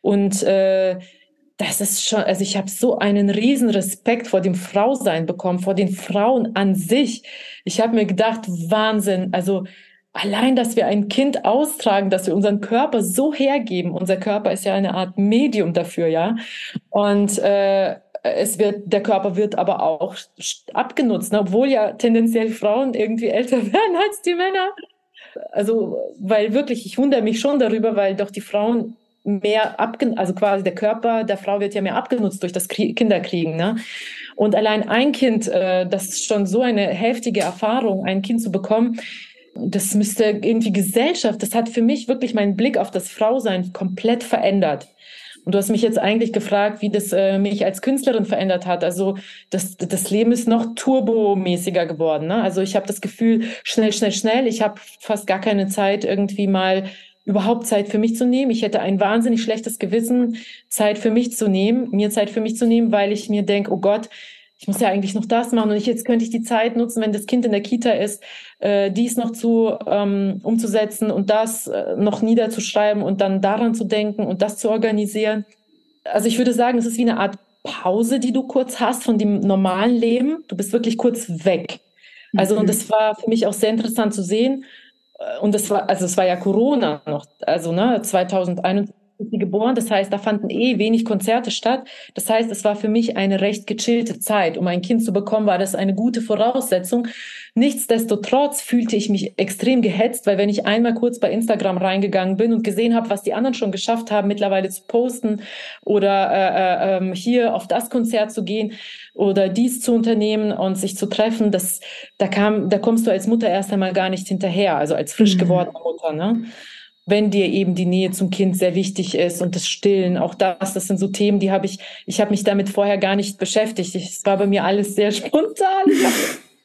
Und äh, das ist schon, also ich habe so einen riesen Respekt vor dem Frausein bekommen, vor den Frauen an sich. Ich habe mir gedacht, Wahnsinn, also allein, dass wir ein Kind austragen, dass wir unseren Körper so hergeben. Unser Körper ist ja eine Art Medium dafür, ja. Und äh, es wird, der Körper wird aber auch abgenutzt, ne? obwohl ja tendenziell Frauen irgendwie älter werden als die Männer. Also, weil wirklich, ich wundere mich schon darüber, weil doch die Frauen mehr abgenutzt, also quasi der Körper der Frau wird ja mehr abgenutzt durch das Krie Kinderkriegen. Ne? Und allein ein Kind, äh, das ist schon so eine heftige Erfahrung, ein Kind zu bekommen, das müsste irgendwie Gesellschaft, das hat für mich wirklich meinen Blick auf das Frausein komplett verändert. Und du hast mich jetzt eigentlich gefragt, wie das äh, mich als Künstlerin verändert hat. Also das, das Leben ist noch turbomäßiger geworden. Ne? Also ich habe das Gefühl, schnell, schnell, schnell. Ich habe fast gar keine Zeit, irgendwie mal überhaupt Zeit für mich zu nehmen. Ich hätte ein wahnsinnig schlechtes Gewissen, Zeit für mich zu nehmen, mir Zeit für mich zu nehmen, weil ich mir denke, oh Gott, ich muss ja eigentlich noch das machen und ich, jetzt könnte ich die Zeit nutzen, wenn das Kind in der Kita ist, äh, dies noch zu ähm, umzusetzen und das äh, noch niederzuschreiben und dann daran zu denken und das zu organisieren. Also ich würde sagen, es ist wie eine Art Pause, die du kurz hast von dem normalen Leben. Du bist wirklich kurz weg. Also mhm. und das war für mich auch sehr interessant zu sehen. Äh, und das war, also es war ja Corona noch, also ne, 2021 ist sie geboren. Das heißt, da fanden eh wenig Konzerte statt. Das heißt, es war für mich eine recht gechillte Zeit. Um ein Kind zu bekommen, war das eine gute Voraussetzung. Nichtsdestotrotz fühlte ich mich extrem gehetzt, weil wenn ich einmal kurz bei Instagram reingegangen bin und gesehen habe, was die anderen schon geschafft haben, mittlerweile zu posten oder äh, äh, ähm, hier auf das Konzert zu gehen oder dies zu unternehmen und sich zu treffen, das, da kam, da kommst du als Mutter erst einmal gar nicht hinterher, also als frisch mhm. gewordene Mutter. Ne? Wenn dir eben die Nähe zum Kind sehr wichtig ist und das Stillen, auch das, das sind so Themen, die habe ich, ich habe mich damit vorher gar nicht beschäftigt. Es war bei mir alles sehr spontan. Ich habe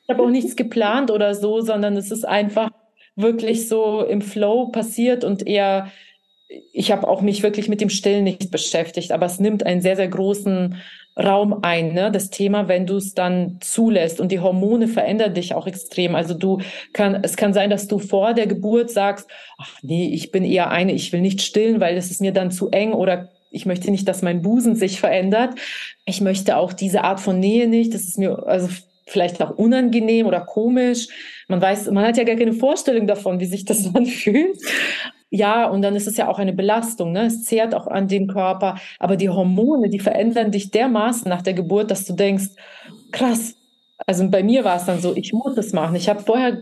hab auch nichts geplant oder so, sondern es ist einfach wirklich so im Flow passiert und eher, ich habe auch mich wirklich mit dem Stillen nicht beschäftigt, aber es nimmt einen sehr, sehr großen Raum ein, ne? das Thema, wenn du es dann zulässt und die Hormone verändern dich auch extrem. Also du kann, es kann sein, dass du vor der Geburt sagst, ach nee, ich bin eher eine, ich will nicht stillen, weil es ist mir dann zu eng oder ich möchte nicht, dass mein Busen sich verändert. Ich möchte auch diese Art von Nähe nicht. Das ist mir also vielleicht auch unangenehm oder komisch. Man weiß, man hat ja gar keine Vorstellung davon, wie sich das anfühlt. Ja, und dann ist es ja auch eine Belastung. Ne? Es zehrt auch an den Körper. Aber die Hormone, die verändern dich dermaßen nach der Geburt, dass du denkst, krass. Also bei mir war es dann so, ich muss das machen. Ich habe vorher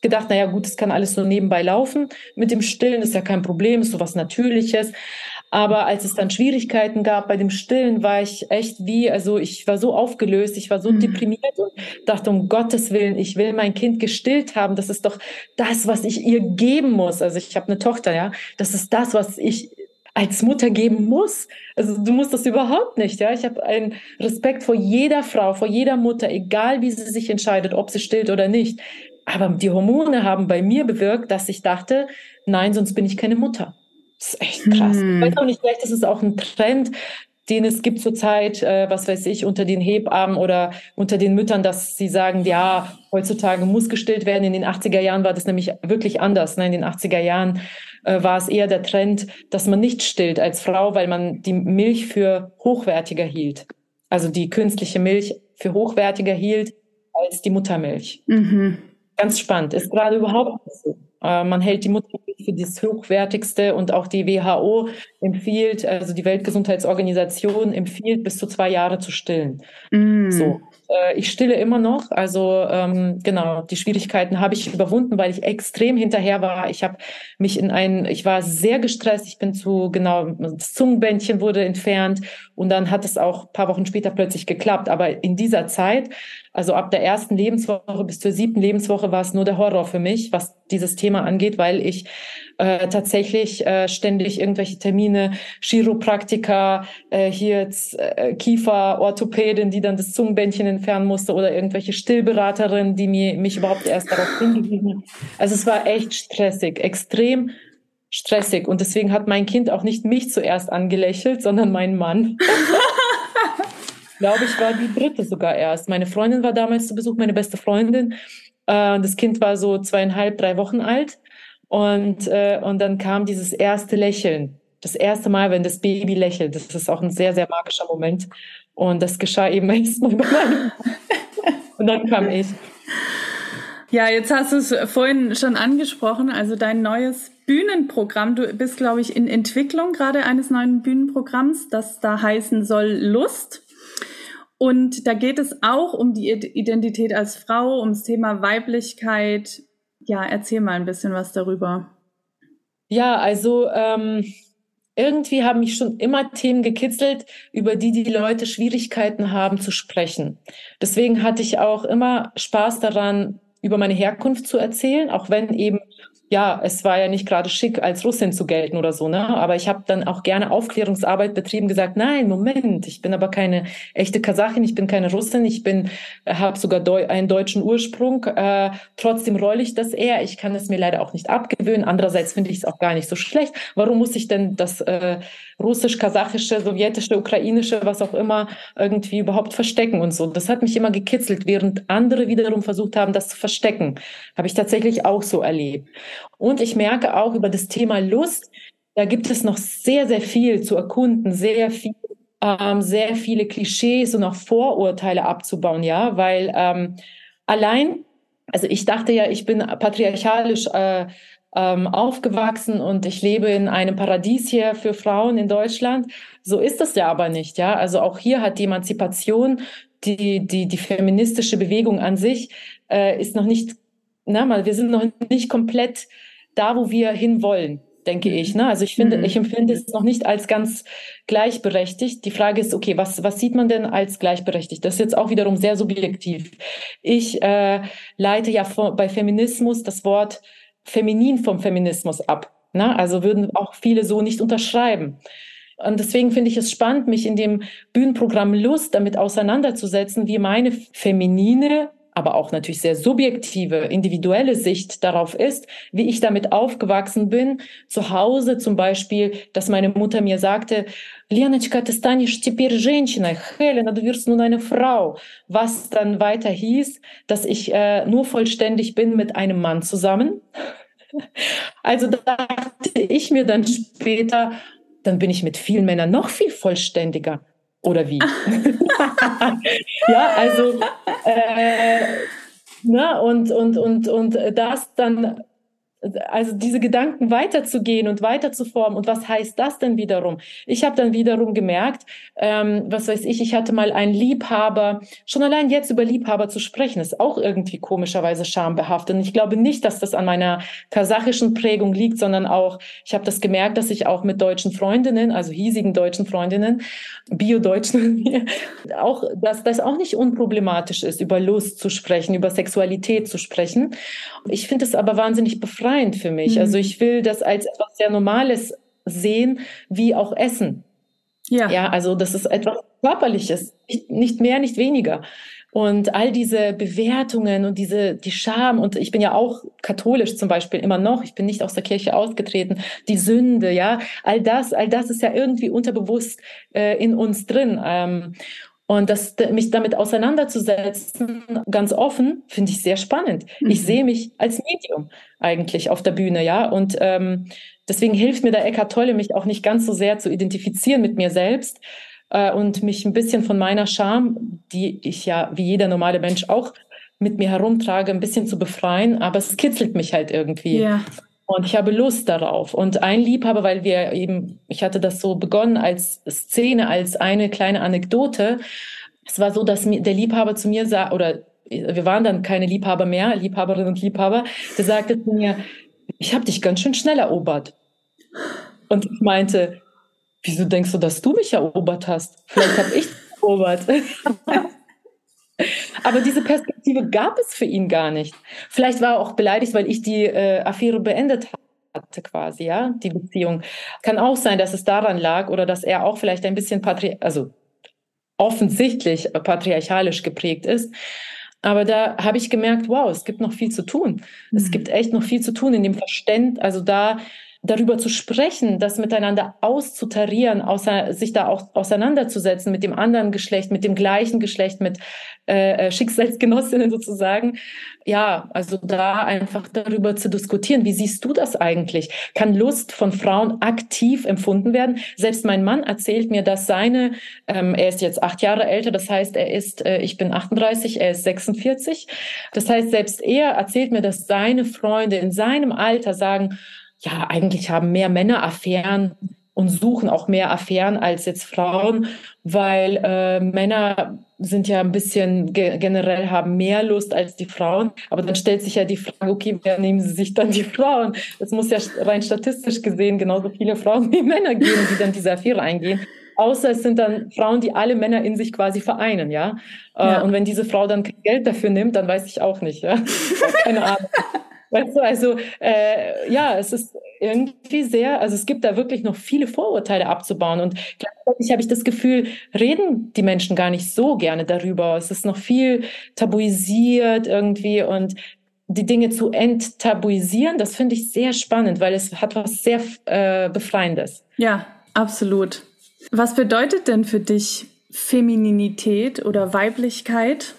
gedacht, naja gut, es kann alles so nebenbei laufen. Mit dem Stillen ist ja kein Problem, ist so was Natürliches. Aber als es dann Schwierigkeiten gab bei dem Stillen, war ich echt wie, also ich war so aufgelöst, ich war so mhm. deprimiert und dachte, um Gottes Willen, ich will mein Kind gestillt haben. Das ist doch das, was ich ihr geben muss. Also ich habe eine Tochter, ja. Das ist das, was ich als Mutter geben muss. Also du musst das überhaupt nicht, ja. Ich habe einen Respekt vor jeder Frau, vor jeder Mutter, egal wie sie sich entscheidet, ob sie stillt oder nicht. Aber die Hormone haben bei mir bewirkt, dass ich dachte, nein, sonst bin ich keine Mutter. Das ist echt krass. Hm. Ich weiß auch nicht, vielleicht ist es auch ein Trend, den es gibt zurzeit, äh, was weiß ich, unter den Hebammen oder unter den Müttern, dass sie sagen, ja, heutzutage muss gestillt werden. In den 80er Jahren war das nämlich wirklich anders. Ne? In den 80er Jahren äh, war es eher der Trend, dass man nicht stillt als Frau, weil man die Milch für hochwertiger hielt. Also die künstliche Milch für hochwertiger hielt als die Muttermilch. Mhm. Ganz spannend. Ist gerade überhaupt nicht so. Äh, man hält die Muttermilch für das hochwertigste und auch die WHO empfiehlt, also die Weltgesundheitsorganisation empfiehlt, bis zu zwei Jahre zu stillen. Mm. So. Äh, ich stille immer noch. Also ähm, genau, die Schwierigkeiten habe ich überwunden, weil ich extrem hinterher war. Ich habe mich in einen, ich war sehr gestresst. Ich bin zu genau, das Zungenbändchen wurde entfernt und dann hat es auch paar Wochen später plötzlich geklappt. Aber in dieser Zeit, also ab der ersten Lebenswoche bis zur siebten Lebenswoche, war es nur der Horror für mich, was dieses Thema angeht, weil ich äh, tatsächlich äh, ständig irgendwelche Termine, Chiropraktiker, äh, hier jetzt äh, Kieferorthopädin, die dann das Zungenbändchen entfernen musste oder irgendwelche Stillberaterin, die mir, mich überhaupt erst darauf hingewiesen hat. Also es war echt stressig, extrem stressig. Und deswegen hat mein Kind auch nicht mich zuerst angelächelt, sondern meinen Mann. glaube ich, war die dritte sogar erst. Meine Freundin war damals zu Besuch, meine beste Freundin. Äh, das Kind war so zweieinhalb, drei Wochen alt. Und, äh, und dann kam dieses erste Lächeln. Das erste Mal, wenn das Baby lächelt. Das ist auch ein sehr, sehr magischer Moment. Und das geschah eben erstmal bei meinem. und dann kam ich. Ja, jetzt hast du es vorhin schon angesprochen, also dein neues Bühnenprogramm. Du bist, glaube ich, in Entwicklung gerade eines neuen Bühnenprogramms, das da heißen soll Lust. Und da geht es auch um die Identität als Frau, ums Thema Weiblichkeit, ja, erzähl mal ein bisschen was darüber. Ja, also ähm, irgendwie haben mich schon immer Themen gekitzelt, über die die Leute Schwierigkeiten haben zu sprechen. Deswegen hatte ich auch immer Spaß daran, über meine Herkunft zu erzählen, auch wenn eben ja, es war ja nicht gerade schick, als Russin zu gelten oder so, ne? Aber ich habe dann auch gerne Aufklärungsarbeit betrieben, gesagt, nein, Moment, ich bin aber keine echte Kasachin, ich bin keine Russin, ich bin, habe sogar Deu einen deutschen Ursprung. Äh, trotzdem rolle ich das eher. Ich kann es mir leider auch nicht abgewöhnen. Andererseits finde ich es auch gar nicht so schlecht. Warum muss ich denn das äh, russisch, kasachische, sowjetische, ukrainische, was auch immer, irgendwie überhaupt verstecken und so? Das hat mich immer gekitzelt, während andere wiederum versucht haben, das zu verstecken. Habe ich tatsächlich auch so erlebt. Und ich merke auch über das Thema Lust, da gibt es noch sehr, sehr viel zu erkunden, sehr viel, ähm, sehr viele Klischees und auch Vorurteile abzubauen, ja, weil ähm, allein, also ich dachte ja, ich bin patriarchalisch äh, ähm, aufgewachsen und ich lebe in einem Paradies hier für Frauen in Deutschland. So ist das ja aber nicht, ja. Also auch hier hat die Emanzipation, die, die, die feministische Bewegung an sich, äh, ist noch nicht, na mal, wir sind noch nicht komplett da, wo wir hinwollen, denke ich. Ne? Also ich finde, mhm. ich empfinde es noch nicht als ganz gleichberechtigt. Die Frage ist, okay, was, was sieht man denn als gleichberechtigt? Das ist jetzt auch wiederum sehr subjektiv. Ich äh, leite ja vor, bei Feminismus das Wort feminin vom Feminismus ab. Ne? Also würden auch viele so nicht unterschreiben. Und deswegen finde ich es spannend, mich in dem Bühnenprogramm Lust damit auseinanderzusetzen, wie meine feminine aber auch natürlich sehr subjektive, individuelle Sicht darauf ist, wie ich damit aufgewachsen bin. Zu Hause zum Beispiel, dass meine Mutter mir sagte, Леночка, ты станешь теперь женщиной. Helena, du wirst nun eine Frau. Was dann weiter hieß, dass ich äh, nur vollständig bin mit einem Mann zusammen. Also dachte ich mir dann später, dann bin ich mit vielen Männern noch viel vollständiger. Oder wie? ja, also äh, ne, und, und, und, und das dann also diese Gedanken weiterzugehen und weiterzuformen. Und was heißt das denn wiederum? Ich habe dann wiederum gemerkt, ähm, was weiß ich, ich hatte mal einen Liebhaber, schon allein jetzt über Liebhaber zu sprechen, ist auch irgendwie komischerweise schambehaftet. Und ich glaube nicht, dass das an meiner kasachischen Prägung liegt, sondern auch, ich habe das gemerkt, dass ich auch mit deutschen Freundinnen, also hiesigen deutschen Freundinnen, Bio-Deutschen, auch, dass das auch nicht unproblematisch ist, über Lust zu sprechen, über Sexualität zu sprechen. Ich finde es aber wahnsinnig befreiend befreiend für mich. Mhm. Also ich will das als etwas sehr Normales sehen, wie auch Essen. Ja. Ja, also das ist etwas Körperliches, nicht mehr, nicht weniger. Und all diese Bewertungen und diese, die Scham, und ich bin ja auch katholisch zum Beispiel immer noch, ich bin nicht aus der Kirche ausgetreten, die Sünde, ja, all das, all das ist ja irgendwie unterbewusst äh, in uns drin. Ähm, und das, mich damit auseinanderzusetzen, ganz offen, finde ich sehr spannend. Mhm. Ich sehe mich als Medium eigentlich auf der Bühne, ja. Und ähm, deswegen hilft mir der Eckart Tolle, mich auch nicht ganz so sehr zu identifizieren mit mir selbst äh, und mich ein bisschen von meiner Scham, die ich ja wie jeder normale Mensch auch mit mir herumtrage, ein bisschen zu befreien. Aber es kitzelt mich halt irgendwie. Ja. Und ich habe Lust darauf. Und ein Liebhaber, weil wir eben, ich hatte das so begonnen als Szene, als eine kleine Anekdote. Es war so, dass der Liebhaber zu mir sah, oder wir waren dann keine Liebhaber mehr, Liebhaberinnen und Liebhaber, der sagte zu mir, ich habe dich ganz schön schnell erobert. Und ich meinte, wieso denkst du, dass du mich erobert hast? Vielleicht habe ich dich erobert. Aber diese Perspektive gab es für ihn gar nicht. Vielleicht war er auch beleidigt, weil ich die äh, Affäre beendet hatte quasi, ja, die Beziehung. Kann auch sein, dass es daran lag oder dass er auch vielleicht ein bisschen patri also offensichtlich patriarchalisch geprägt ist. Aber da habe ich gemerkt, wow, es gibt noch viel zu tun. Mhm. Es gibt echt noch viel zu tun in dem Verständnis, also da darüber zu sprechen, das miteinander auszutarieren, außer, sich da auch auseinanderzusetzen mit dem anderen Geschlecht, mit dem gleichen Geschlecht, mit äh, äh, Schicksalsgenossinnen sozusagen. Ja, also da einfach darüber zu diskutieren. Wie siehst du das eigentlich? Kann Lust von Frauen aktiv empfunden werden? Selbst mein Mann erzählt mir, dass seine, ähm, er ist jetzt acht Jahre älter, das heißt, er ist, äh, ich bin 38, er ist 46. Das heißt, selbst er erzählt mir, dass seine Freunde in seinem Alter sagen, ja, eigentlich haben mehr Männer Affären und suchen auch mehr Affären als jetzt Frauen, weil äh, Männer sind ja ein bisschen ge generell haben mehr Lust als die Frauen. Aber dann stellt sich ja die Frage, okay, wer nehmen sie sich dann die Frauen? Es muss ja rein statistisch gesehen genauso viele Frauen wie Männer geben, die dann diese Affäre eingehen. Außer es sind dann Frauen, die alle Männer in sich quasi vereinen, ja. Äh, ja. Und wenn diese Frau dann kein Geld dafür nimmt, dann weiß ich auch nicht, ja. Keine Ahnung. Weißt du, also äh, ja, es ist irgendwie sehr, also es gibt da wirklich noch viele Vorurteile abzubauen. Und gleichzeitig habe ich das Gefühl, reden die Menschen gar nicht so gerne darüber. Es ist noch viel tabuisiert irgendwie und die Dinge zu enttabuisieren, das finde ich sehr spannend, weil es hat was sehr äh, Befreiendes. Ja, absolut. Was bedeutet denn für dich Femininität oder Weiblichkeit?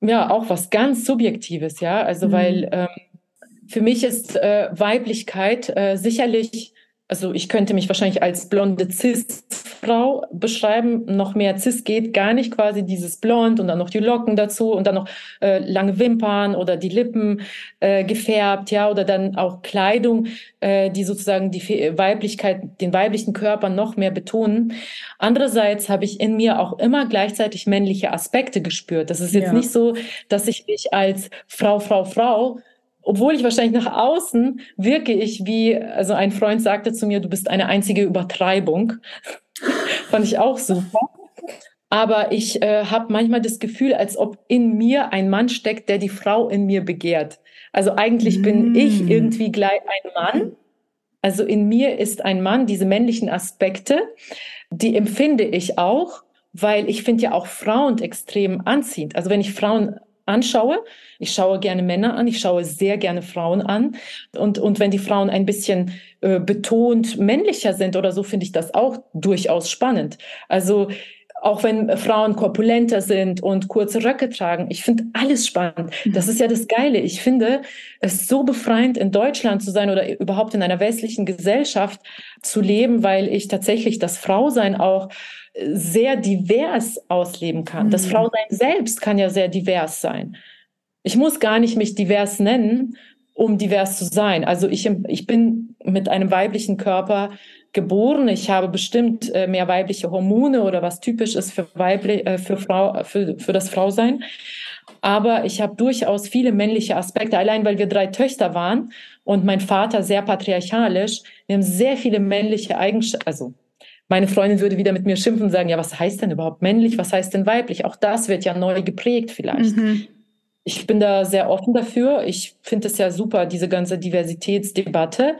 Ja, auch was ganz Subjektives, ja. Also, mhm. weil ähm, für mich ist äh, Weiblichkeit äh, sicherlich, also ich könnte mich wahrscheinlich als blonde Cis-Frau beschreiben. Noch mehr Cis geht gar nicht, quasi dieses Blond und dann noch die Locken dazu und dann noch äh, lange Wimpern oder die Lippen äh, gefärbt, ja, oder dann auch Kleidung, äh, die sozusagen die Weiblichkeit, den weiblichen Körper noch mehr betonen. Andererseits habe ich in mir auch immer gleichzeitig männliche Aspekte gespürt. Das ist jetzt ja. nicht so, dass ich mich als Frau, Frau, Frau obwohl ich wahrscheinlich nach außen wirke ich wie, also ein Freund sagte zu mir, du bist eine einzige Übertreibung. Fand ich auch super. Aber ich äh, habe manchmal das Gefühl, als ob in mir ein Mann steckt, der die Frau in mir begehrt. Also eigentlich mm. bin ich irgendwie gleich ein Mann. Also in mir ist ein Mann, diese männlichen Aspekte, die empfinde ich auch, weil ich finde ja auch Frauen extrem anziehend. Also wenn ich Frauen anschaue. Ich schaue gerne Männer an, ich schaue sehr gerne Frauen an. Und, und wenn die Frauen ein bisschen äh, betont männlicher sind oder so, finde ich das auch durchaus spannend. Also auch wenn Frauen korpulenter sind und kurze Röcke tragen. Ich finde alles spannend. Mhm. Das ist ja das Geile. Ich finde es so befreiend, in Deutschland zu sein oder überhaupt in einer westlichen Gesellschaft zu leben, weil ich tatsächlich das Frausein auch sehr divers ausleben kann. Mhm. Das Frausein selbst kann ja sehr divers sein. Ich muss gar nicht mich divers nennen, um divers zu sein. Also ich, ich bin mit einem weiblichen Körper geboren. Ich habe bestimmt äh, mehr weibliche Hormone oder was typisch ist für, weibli äh, für, Frau, für, für das Frausein. Aber ich habe durchaus viele männliche Aspekte, allein weil wir drei Töchter waren und mein Vater sehr patriarchalisch. Wir haben sehr viele männliche Eigenschaften, also meine Freundin würde wieder mit mir schimpfen und sagen, ja, was heißt denn überhaupt männlich? Was heißt denn weiblich? Auch das wird ja neu geprägt vielleicht. Mhm. Ich bin da sehr offen dafür. Ich finde es ja super, diese ganze Diversitätsdebatte.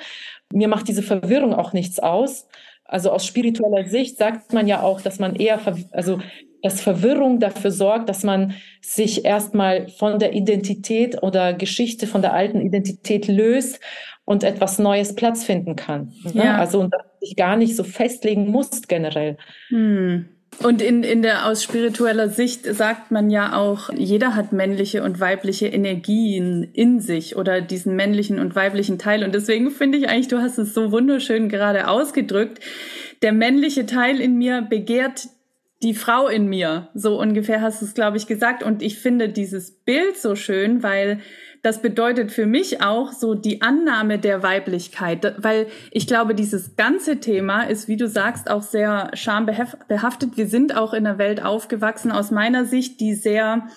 Mir macht diese Verwirrung auch nichts aus. Also aus spiritueller Sicht sagt man ja auch, dass man eher, also dass Verwirrung dafür sorgt, dass man sich erstmal von der Identität oder Geschichte von der alten Identität löst und etwas Neues Platz finden kann. Ne? Ja. Also und sich gar nicht so festlegen muss generell. Hm. Und in, in der aus spiritueller Sicht sagt man ja auch, jeder hat männliche und weibliche Energien in sich oder diesen männlichen und weiblichen Teil. Und deswegen finde ich eigentlich, du hast es so wunderschön gerade ausgedrückt. Der männliche Teil in mir begehrt die Frau in mir. So ungefähr hast du es, glaube ich, gesagt. Und ich finde dieses Bild so schön, weil das bedeutet für mich auch so die Annahme der Weiblichkeit, weil ich glaube, dieses ganze Thema ist, wie du sagst, auch sehr schambehaftet. Wir sind auch in einer Welt aufgewachsen, aus meiner Sicht, die sehr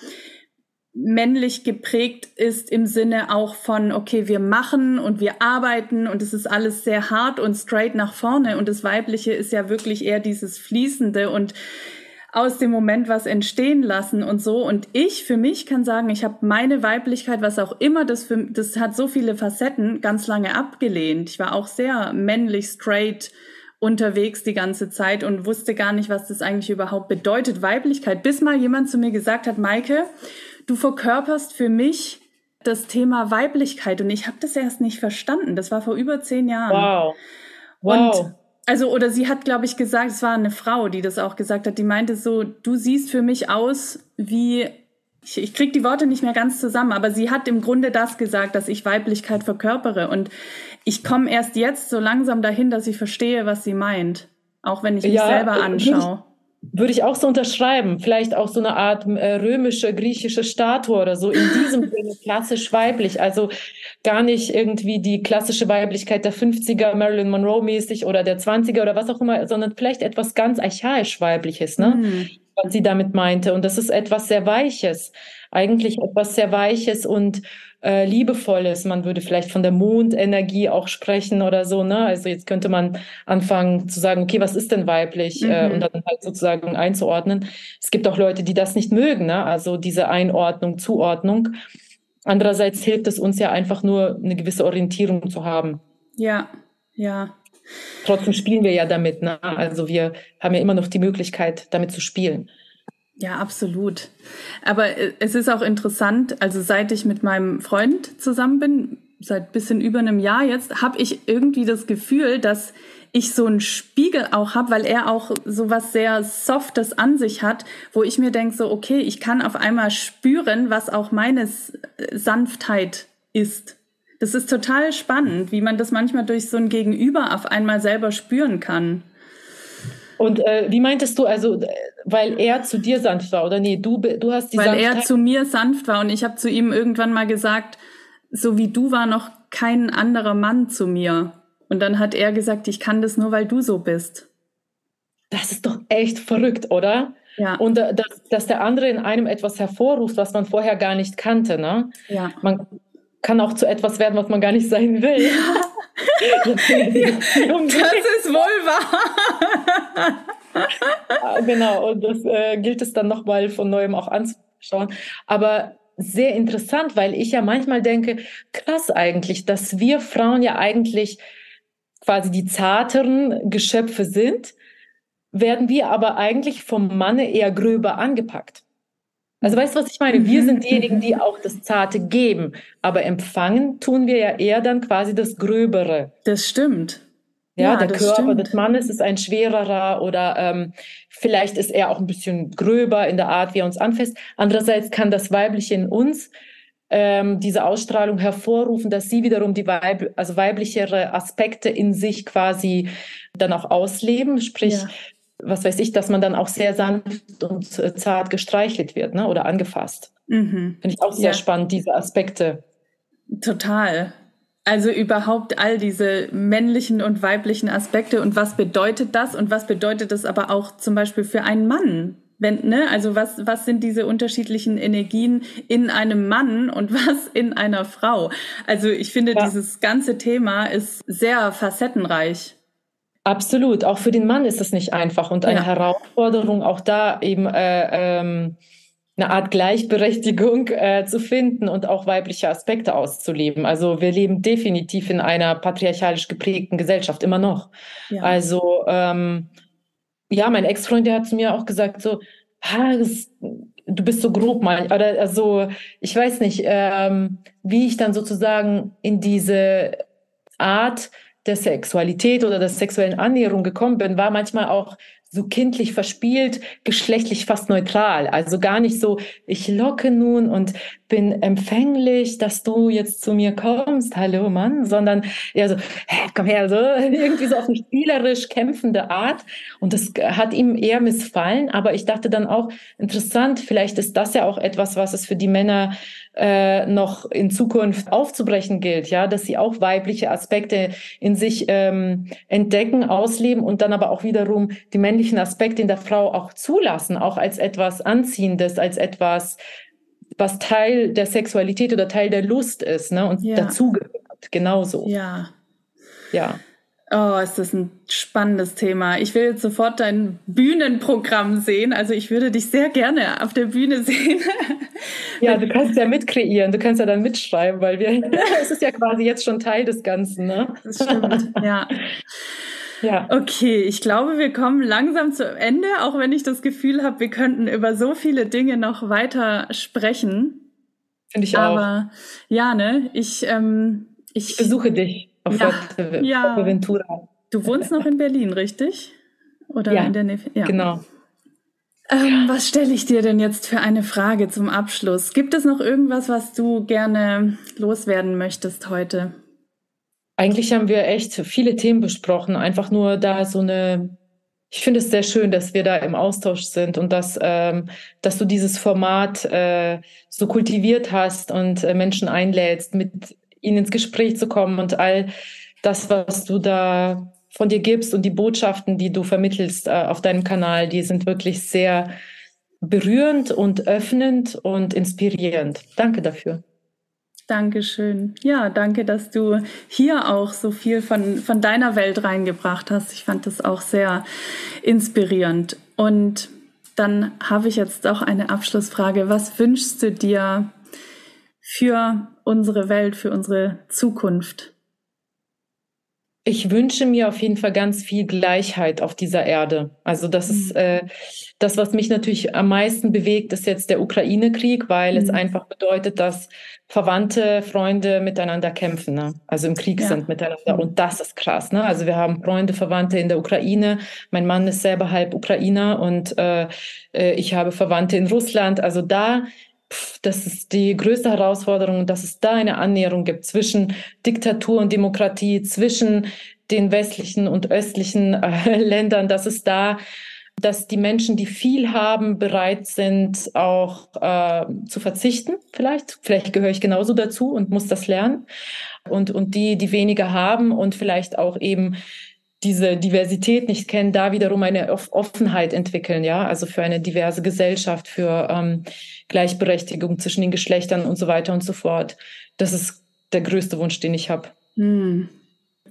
männlich geprägt ist im Sinne auch von, okay, wir machen und wir arbeiten und es ist alles sehr hart und straight nach vorne und das Weibliche ist ja wirklich eher dieses Fließende und aus dem Moment was entstehen lassen und so. Und ich für mich kann sagen, ich habe meine Weiblichkeit, was auch immer das für, das hat so viele Facetten, ganz lange abgelehnt. Ich war auch sehr männlich, straight unterwegs die ganze Zeit und wusste gar nicht, was das eigentlich überhaupt bedeutet, Weiblichkeit. Bis mal jemand zu mir gesagt hat, Maike, du verkörperst für mich das Thema Weiblichkeit und ich habe das erst nicht verstanden. Das war vor über zehn Jahren. Wow. Wow. Und also, oder sie hat, glaube ich, gesagt, es war eine Frau, die das auch gesagt hat, die meinte so, du siehst für mich aus wie, ich, ich krieg die Worte nicht mehr ganz zusammen, aber sie hat im Grunde das gesagt, dass ich Weiblichkeit verkörpere. Und ich komme erst jetzt so langsam dahin, dass ich verstehe, was sie meint. Auch wenn ich mich ja, selber anschaue. Würde ich auch so unterschreiben. Vielleicht auch so eine Art äh, römische, griechische Statue oder so. In diesem Sinne klassisch weiblich. Also gar nicht irgendwie die klassische Weiblichkeit der 50er, Marilyn Monroe mäßig oder der 20er oder was auch immer, sondern vielleicht etwas ganz archaisch weibliches, ne? Mhm. Was sie damit meinte. Und das ist etwas sehr Weiches. Eigentlich etwas sehr Weiches und äh, liebevolles. Man würde vielleicht von der Mondenergie auch sprechen oder so. Ne? Also jetzt könnte man anfangen zu sagen, okay, was ist denn weiblich? Äh, mhm. Äh, und dann halt sozusagen einzuordnen. Es gibt auch Leute, die das nicht mögen, ne? also diese Einordnung, Zuordnung. Andererseits hilft es uns ja einfach nur, eine gewisse Orientierung zu haben. Ja, ja. Trotzdem spielen wir ja damit. Ne? Also wir haben ja immer noch die Möglichkeit, damit zu spielen. Ja, absolut. Aber äh, es ist auch interessant, also seit ich mit meinem Freund zusammen bin, seit bisschen über einem Jahr jetzt, habe ich irgendwie das Gefühl, dass ich so einen Spiegel auch habe, weil er auch so was sehr Softes an sich hat, wo ich mir denke, so, okay, ich kann auf einmal spüren, was auch meine äh, Sanftheit ist. Das ist total spannend, wie man das manchmal durch so ein Gegenüber auf einmal selber spüren kann. Und äh, wie meintest du, also, weil er zu dir sanft war, oder nee, du, du hast die Weil Sanftheit er zu mir sanft war und ich habe zu ihm irgendwann mal gesagt, so wie du war noch kein anderer Mann zu mir. Und dann hat er gesagt, ich kann das nur, weil du so bist. Das ist doch echt verrückt, oder? Ja. Und äh, dass, dass der andere in einem etwas hervorruft, was man vorher gar nicht kannte, ne? Ja. Man kann auch zu etwas werden, was man gar nicht sein will. Ja. das ist wohl wahr. Ah, genau, und das äh, gilt es dann nochmal von neuem auch anzuschauen. Aber sehr interessant, weil ich ja manchmal denke, krass eigentlich, dass wir Frauen ja eigentlich quasi die zarteren Geschöpfe sind, werden wir aber eigentlich vom Manne eher gröber angepackt. Also weißt du, was ich meine? Wir mhm. sind diejenigen, die auch das Zarte geben, aber empfangen tun wir ja eher dann quasi das Gröbere. Das stimmt. Ja, ja der Körper stimmt. des Mannes ist ein schwererer oder ähm, vielleicht ist er auch ein bisschen gröber in der Art, wie er uns anfasst. Andererseits kann das Weibliche in uns ähm, diese Ausstrahlung hervorrufen, dass sie wiederum die Weib also weiblichere Aspekte in sich quasi dann auch ausleben, sprich ja. Was weiß ich, dass man dann auch sehr sanft und zart gestreichelt wird ne, oder angefasst. Mhm. Finde ich auch sehr ja. spannend, diese Aspekte. Total. Also überhaupt all diese männlichen und weiblichen Aspekte und was bedeutet das und was bedeutet das aber auch zum Beispiel für einen Mann? Wenn, ne, also was, was sind diese unterschiedlichen Energien in einem Mann und was in einer Frau? Also ich finde, ja. dieses ganze Thema ist sehr facettenreich. Absolut. Auch für den Mann ist das nicht einfach und eine ja. Herausforderung, auch da eben äh, ähm, eine Art Gleichberechtigung äh, zu finden und auch weibliche Aspekte auszuleben. Also wir leben definitiv in einer patriarchalisch geprägten Gesellschaft, immer noch. Ja. Also ähm, ja, mein Ex-Freund, der hat zu mir auch gesagt, so, ha, das, du bist so grob, mal. Oder also, ich weiß nicht, ähm, wie ich dann sozusagen in diese Art der Sexualität oder der sexuellen Annäherung gekommen bin, war manchmal auch so kindlich verspielt, geschlechtlich fast neutral. Also gar nicht so, ich locke nun und bin empfänglich, dass du jetzt zu mir kommst, hallo Mann, sondern eher so, hey, komm her, so irgendwie so auf eine spielerisch kämpfende Art. Und das hat ihm eher missfallen. Aber ich dachte dann auch, interessant, vielleicht ist das ja auch etwas, was es für die Männer äh, noch in Zukunft aufzubrechen gilt, ja, dass sie auch weibliche Aspekte in sich ähm, entdecken, ausleben und dann aber auch wiederum die männlichen Aspekte in der Frau auch zulassen, auch als etwas Anziehendes, als etwas, was Teil der Sexualität oder Teil der Lust ist, ne, und ja. dazugehört, genauso. Ja. Ja. Oh, ist das ein spannendes Thema. Ich will jetzt sofort dein Bühnenprogramm sehen. Also ich würde dich sehr gerne auf der Bühne sehen. Ja, du kannst ja mitkreieren, du kannst ja dann mitschreiben, weil wir, es ist ja quasi jetzt schon Teil des Ganzen, ne? Das stimmt, ja. Ja. Okay, ich glaube, wir kommen langsam zu Ende, auch wenn ich das Gefühl habe, wir könnten über so viele Dinge noch weiter sprechen. Finde ich auch. Aber ja, ne, ich, ähm, ich, ich besuche dich auf ja, ja. Ventura. Du wohnst noch in Berlin, richtig? Oder ja, in der Nähe? Ja, genau. Ähm, was stelle ich dir denn jetzt für eine Frage zum Abschluss? Gibt es noch irgendwas, was du gerne loswerden möchtest heute? Eigentlich haben wir echt viele Themen besprochen. Einfach nur da so eine. Ich finde es sehr schön, dass wir da im Austausch sind und dass, ähm, dass du dieses Format äh, so kultiviert hast und äh, Menschen einlädst, mit ihnen ins Gespräch zu kommen und all das, was du da von dir gibst und die Botschaften, die du vermittelst äh, auf deinem Kanal, die sind wirklich sehr berührend und öffnend und inspirierend. Danke dafür. Dankeschön. Ja, danke, dass du hier auch so viel von, von deiner Welt reingebracht hast. Ich fand das auch sehr inspirierend. Und dann habe ich jetzt auch eine Abschlussfrage. Was wünschst du dir für unsere Welt, für unsere Zukunft? Ich wünsche mir auf jeden Fall ganz viel Gleichheit auf dieser Erde. Also das mhm. ist äh, das, was mich natürlich am meisten bewegt, ist jetzt der Ukraine-Krieg, weil mhm. es einfach bedeutet, dass Verwandte, Freunde miteinander kämpfen, ne? also im Krieg ja. sind miteinander. Und das ist krass. Ne? Also wir haben Freunde, Verwandte in der Ukraine. Mein Mann ist selber halb Ukrainer und äh, äh ich habe Verwandte in Russland. Also da das ist die größte Herausforderung, dass es da eine Annäherung gibt zwischen Diktatur und Demokratie, zwischen den westlichen und östlichen äh, Ländern, dass es da, dass die Menschen, die viel haben, bereit sind, auch äh, zu verzichten, vielleicht. Vielleicht gehöre ich genauso dazu und muss das lernen. Und, und die, die weniger haben und vielleicht auch eben diese Diversität nicht kennen, da wiederum eine Offenheit entwickeln, ja, also für eine diverse Gesellschaft, für ähm, Gleichberechtigung zwischen den Geschlechtern und so weiter und so fort. Das ist der größte Wunsch, den ich habe. Hm.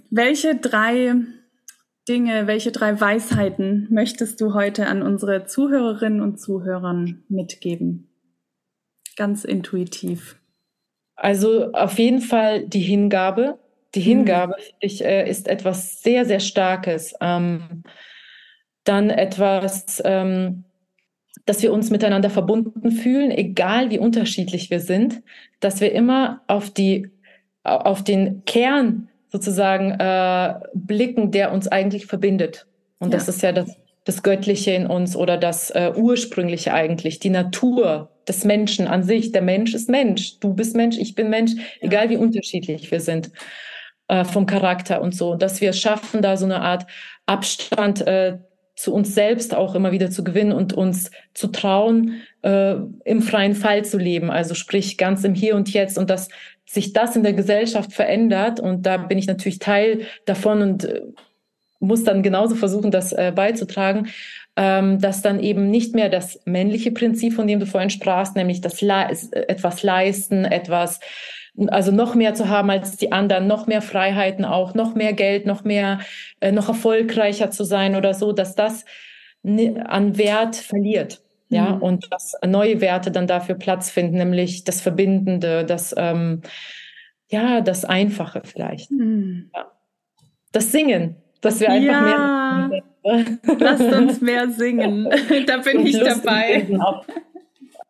Welche drei Dinge, welche drei Weisheiten möchtest du heute an unsere Zuhörerinnen und Zuhörern mitgeben? Ganz intuitiv. Also auf jeden Fall die Hingabe, die. Hingabe, mhm. ich, äh, ist etwas sehr, sehr Starkes. Ähm, dann etwas, ähm, dass wir uns miteinander verbunden fühlen, egal wie unterschiedlich wir sind, dass wir immer auf die, auf den Kern sozusagen äh, blicken, der uns eigentlich verbindet. Und ja. das ist ja das, das Göttliche in uns oder das äh, Ursprüngliche eigentlich, die Natur des Menschen an sich. Der Mensch ist Mensch. Du bist Mensch, ich bin Mensch, egal wie unterschiedlich wir sind äh, vom Charakter und so, dass wir schaffen, da so eine Art Abstand äh, zu uns selbst auch immer wieder zu gewinnen und uns zu trauen, äh, im freien Fall zu leben, also sprich ganz im Hier und Jetzt. Und dass sich das in der Gesellschaft verändert. Und da bin ich natürlich Teil davon und äh, muss dann genauso versuchen, das äh, beizutragen, ähm, dass dann eben nicht mehr das männliche Prinzip, von dem du vorhin sprachst, nämlich das Le etwas leisten, etwas also noch mehr zu haben als die anderen, noch mehr Freiheiten auch, noch mehr Geld, noch mehr, äh, noch erfolgreicher zu sein oder so, dass das an Wert verliert. Ja, mhm. und dass neue Werte dann dafür Platz finden, nämlich das Verbindende, das, ähm, ja, das Einfache vielleicht. Mhm. Ja. Das Singen, dass wir einfach ja. mehr. Lasst uns mehr singen. da bin und ich Lust dabei.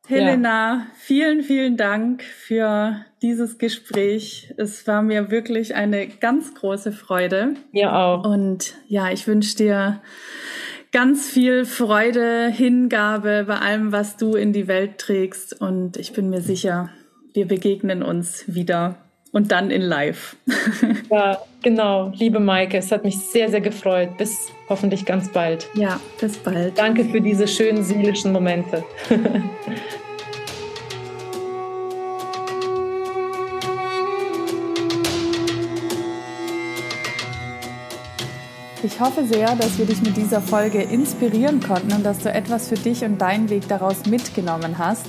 Helena, ja. vielen, vielen Dank für dieses Gespräch. Es war mir wirklich eine ganz große Freude. Ja auch. Und ja, ich wünsche dir ganz viel Freude, Hingabe bei allem, was du in die Welt trägst. Und ich bin mir sicher, wir begegnen uns wieder und dann in live. ja, genau. Liebe Maike, es hat mich sehr, sehr gefreut. Bis hoffentlich ganz bald. Ja, bis bald. Danke für diese schönen seelischen Momente. Ich hoffe sehr, dass wir dich mit dieser Folge inspirieren konnten und dass du etwas für dich und deinen Weg daraus mitgenommen hast.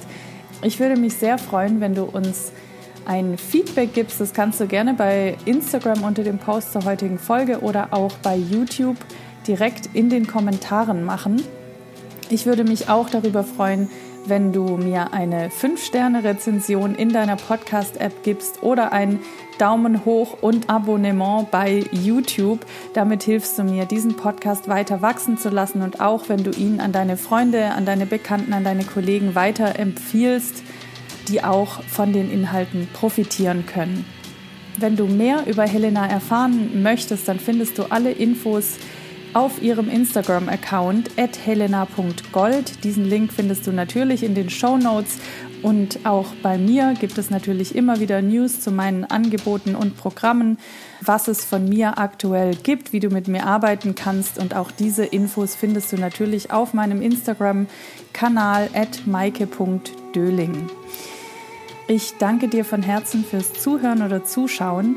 Ich würde mich sehr freuen, wenn du uns ein Feedback gibst. Das kannst du gerne bei Instagram unter dem Post zur heutigen Folge oder auch bei YouTube direkt in den Kommentaren machen. Ich würde mich auch darüber freuen, wenn du mir eine 5-Sterne-Rezension in deiner Podcast-App gibst oder ein Daumen hoch und Abonnement bei YouTube. Damit hilfst du mir, diesen Podcast weiter wachsen zu lassen und auch wenn du ihn an deine Freunde, an deine Bekannten, an deine Kollegen weiter empfiehlst, die auch von den Inhalten profitieren können. Wenn du mehr über Helena erfahren möchtest, dann findest du alle Infos auf ihrem Instagram-Account helena.gold. Diesen Link findest du natürlich in den Show Notes. Und auch bei mir gibt es natürlich immer wieder News zu meinen Angeboten und Programmen, was es von mir aktuell gibt, wie du mit mir arbeiten kannst. Und auch diese Infos findest du natürlich auf meinem Instagram-Kanal at maike.döling. Ich danke dir von Herzen fürs Zuhören oder Zuschauen.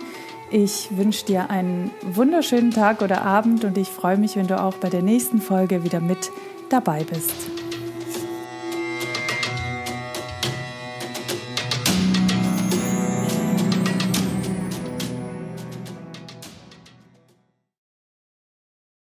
Ich wünsche dir einen wunderschönen Tag oder Abend und ich freue mich, wenn du auch bei der nächsten Folge wieder mit dabei bist.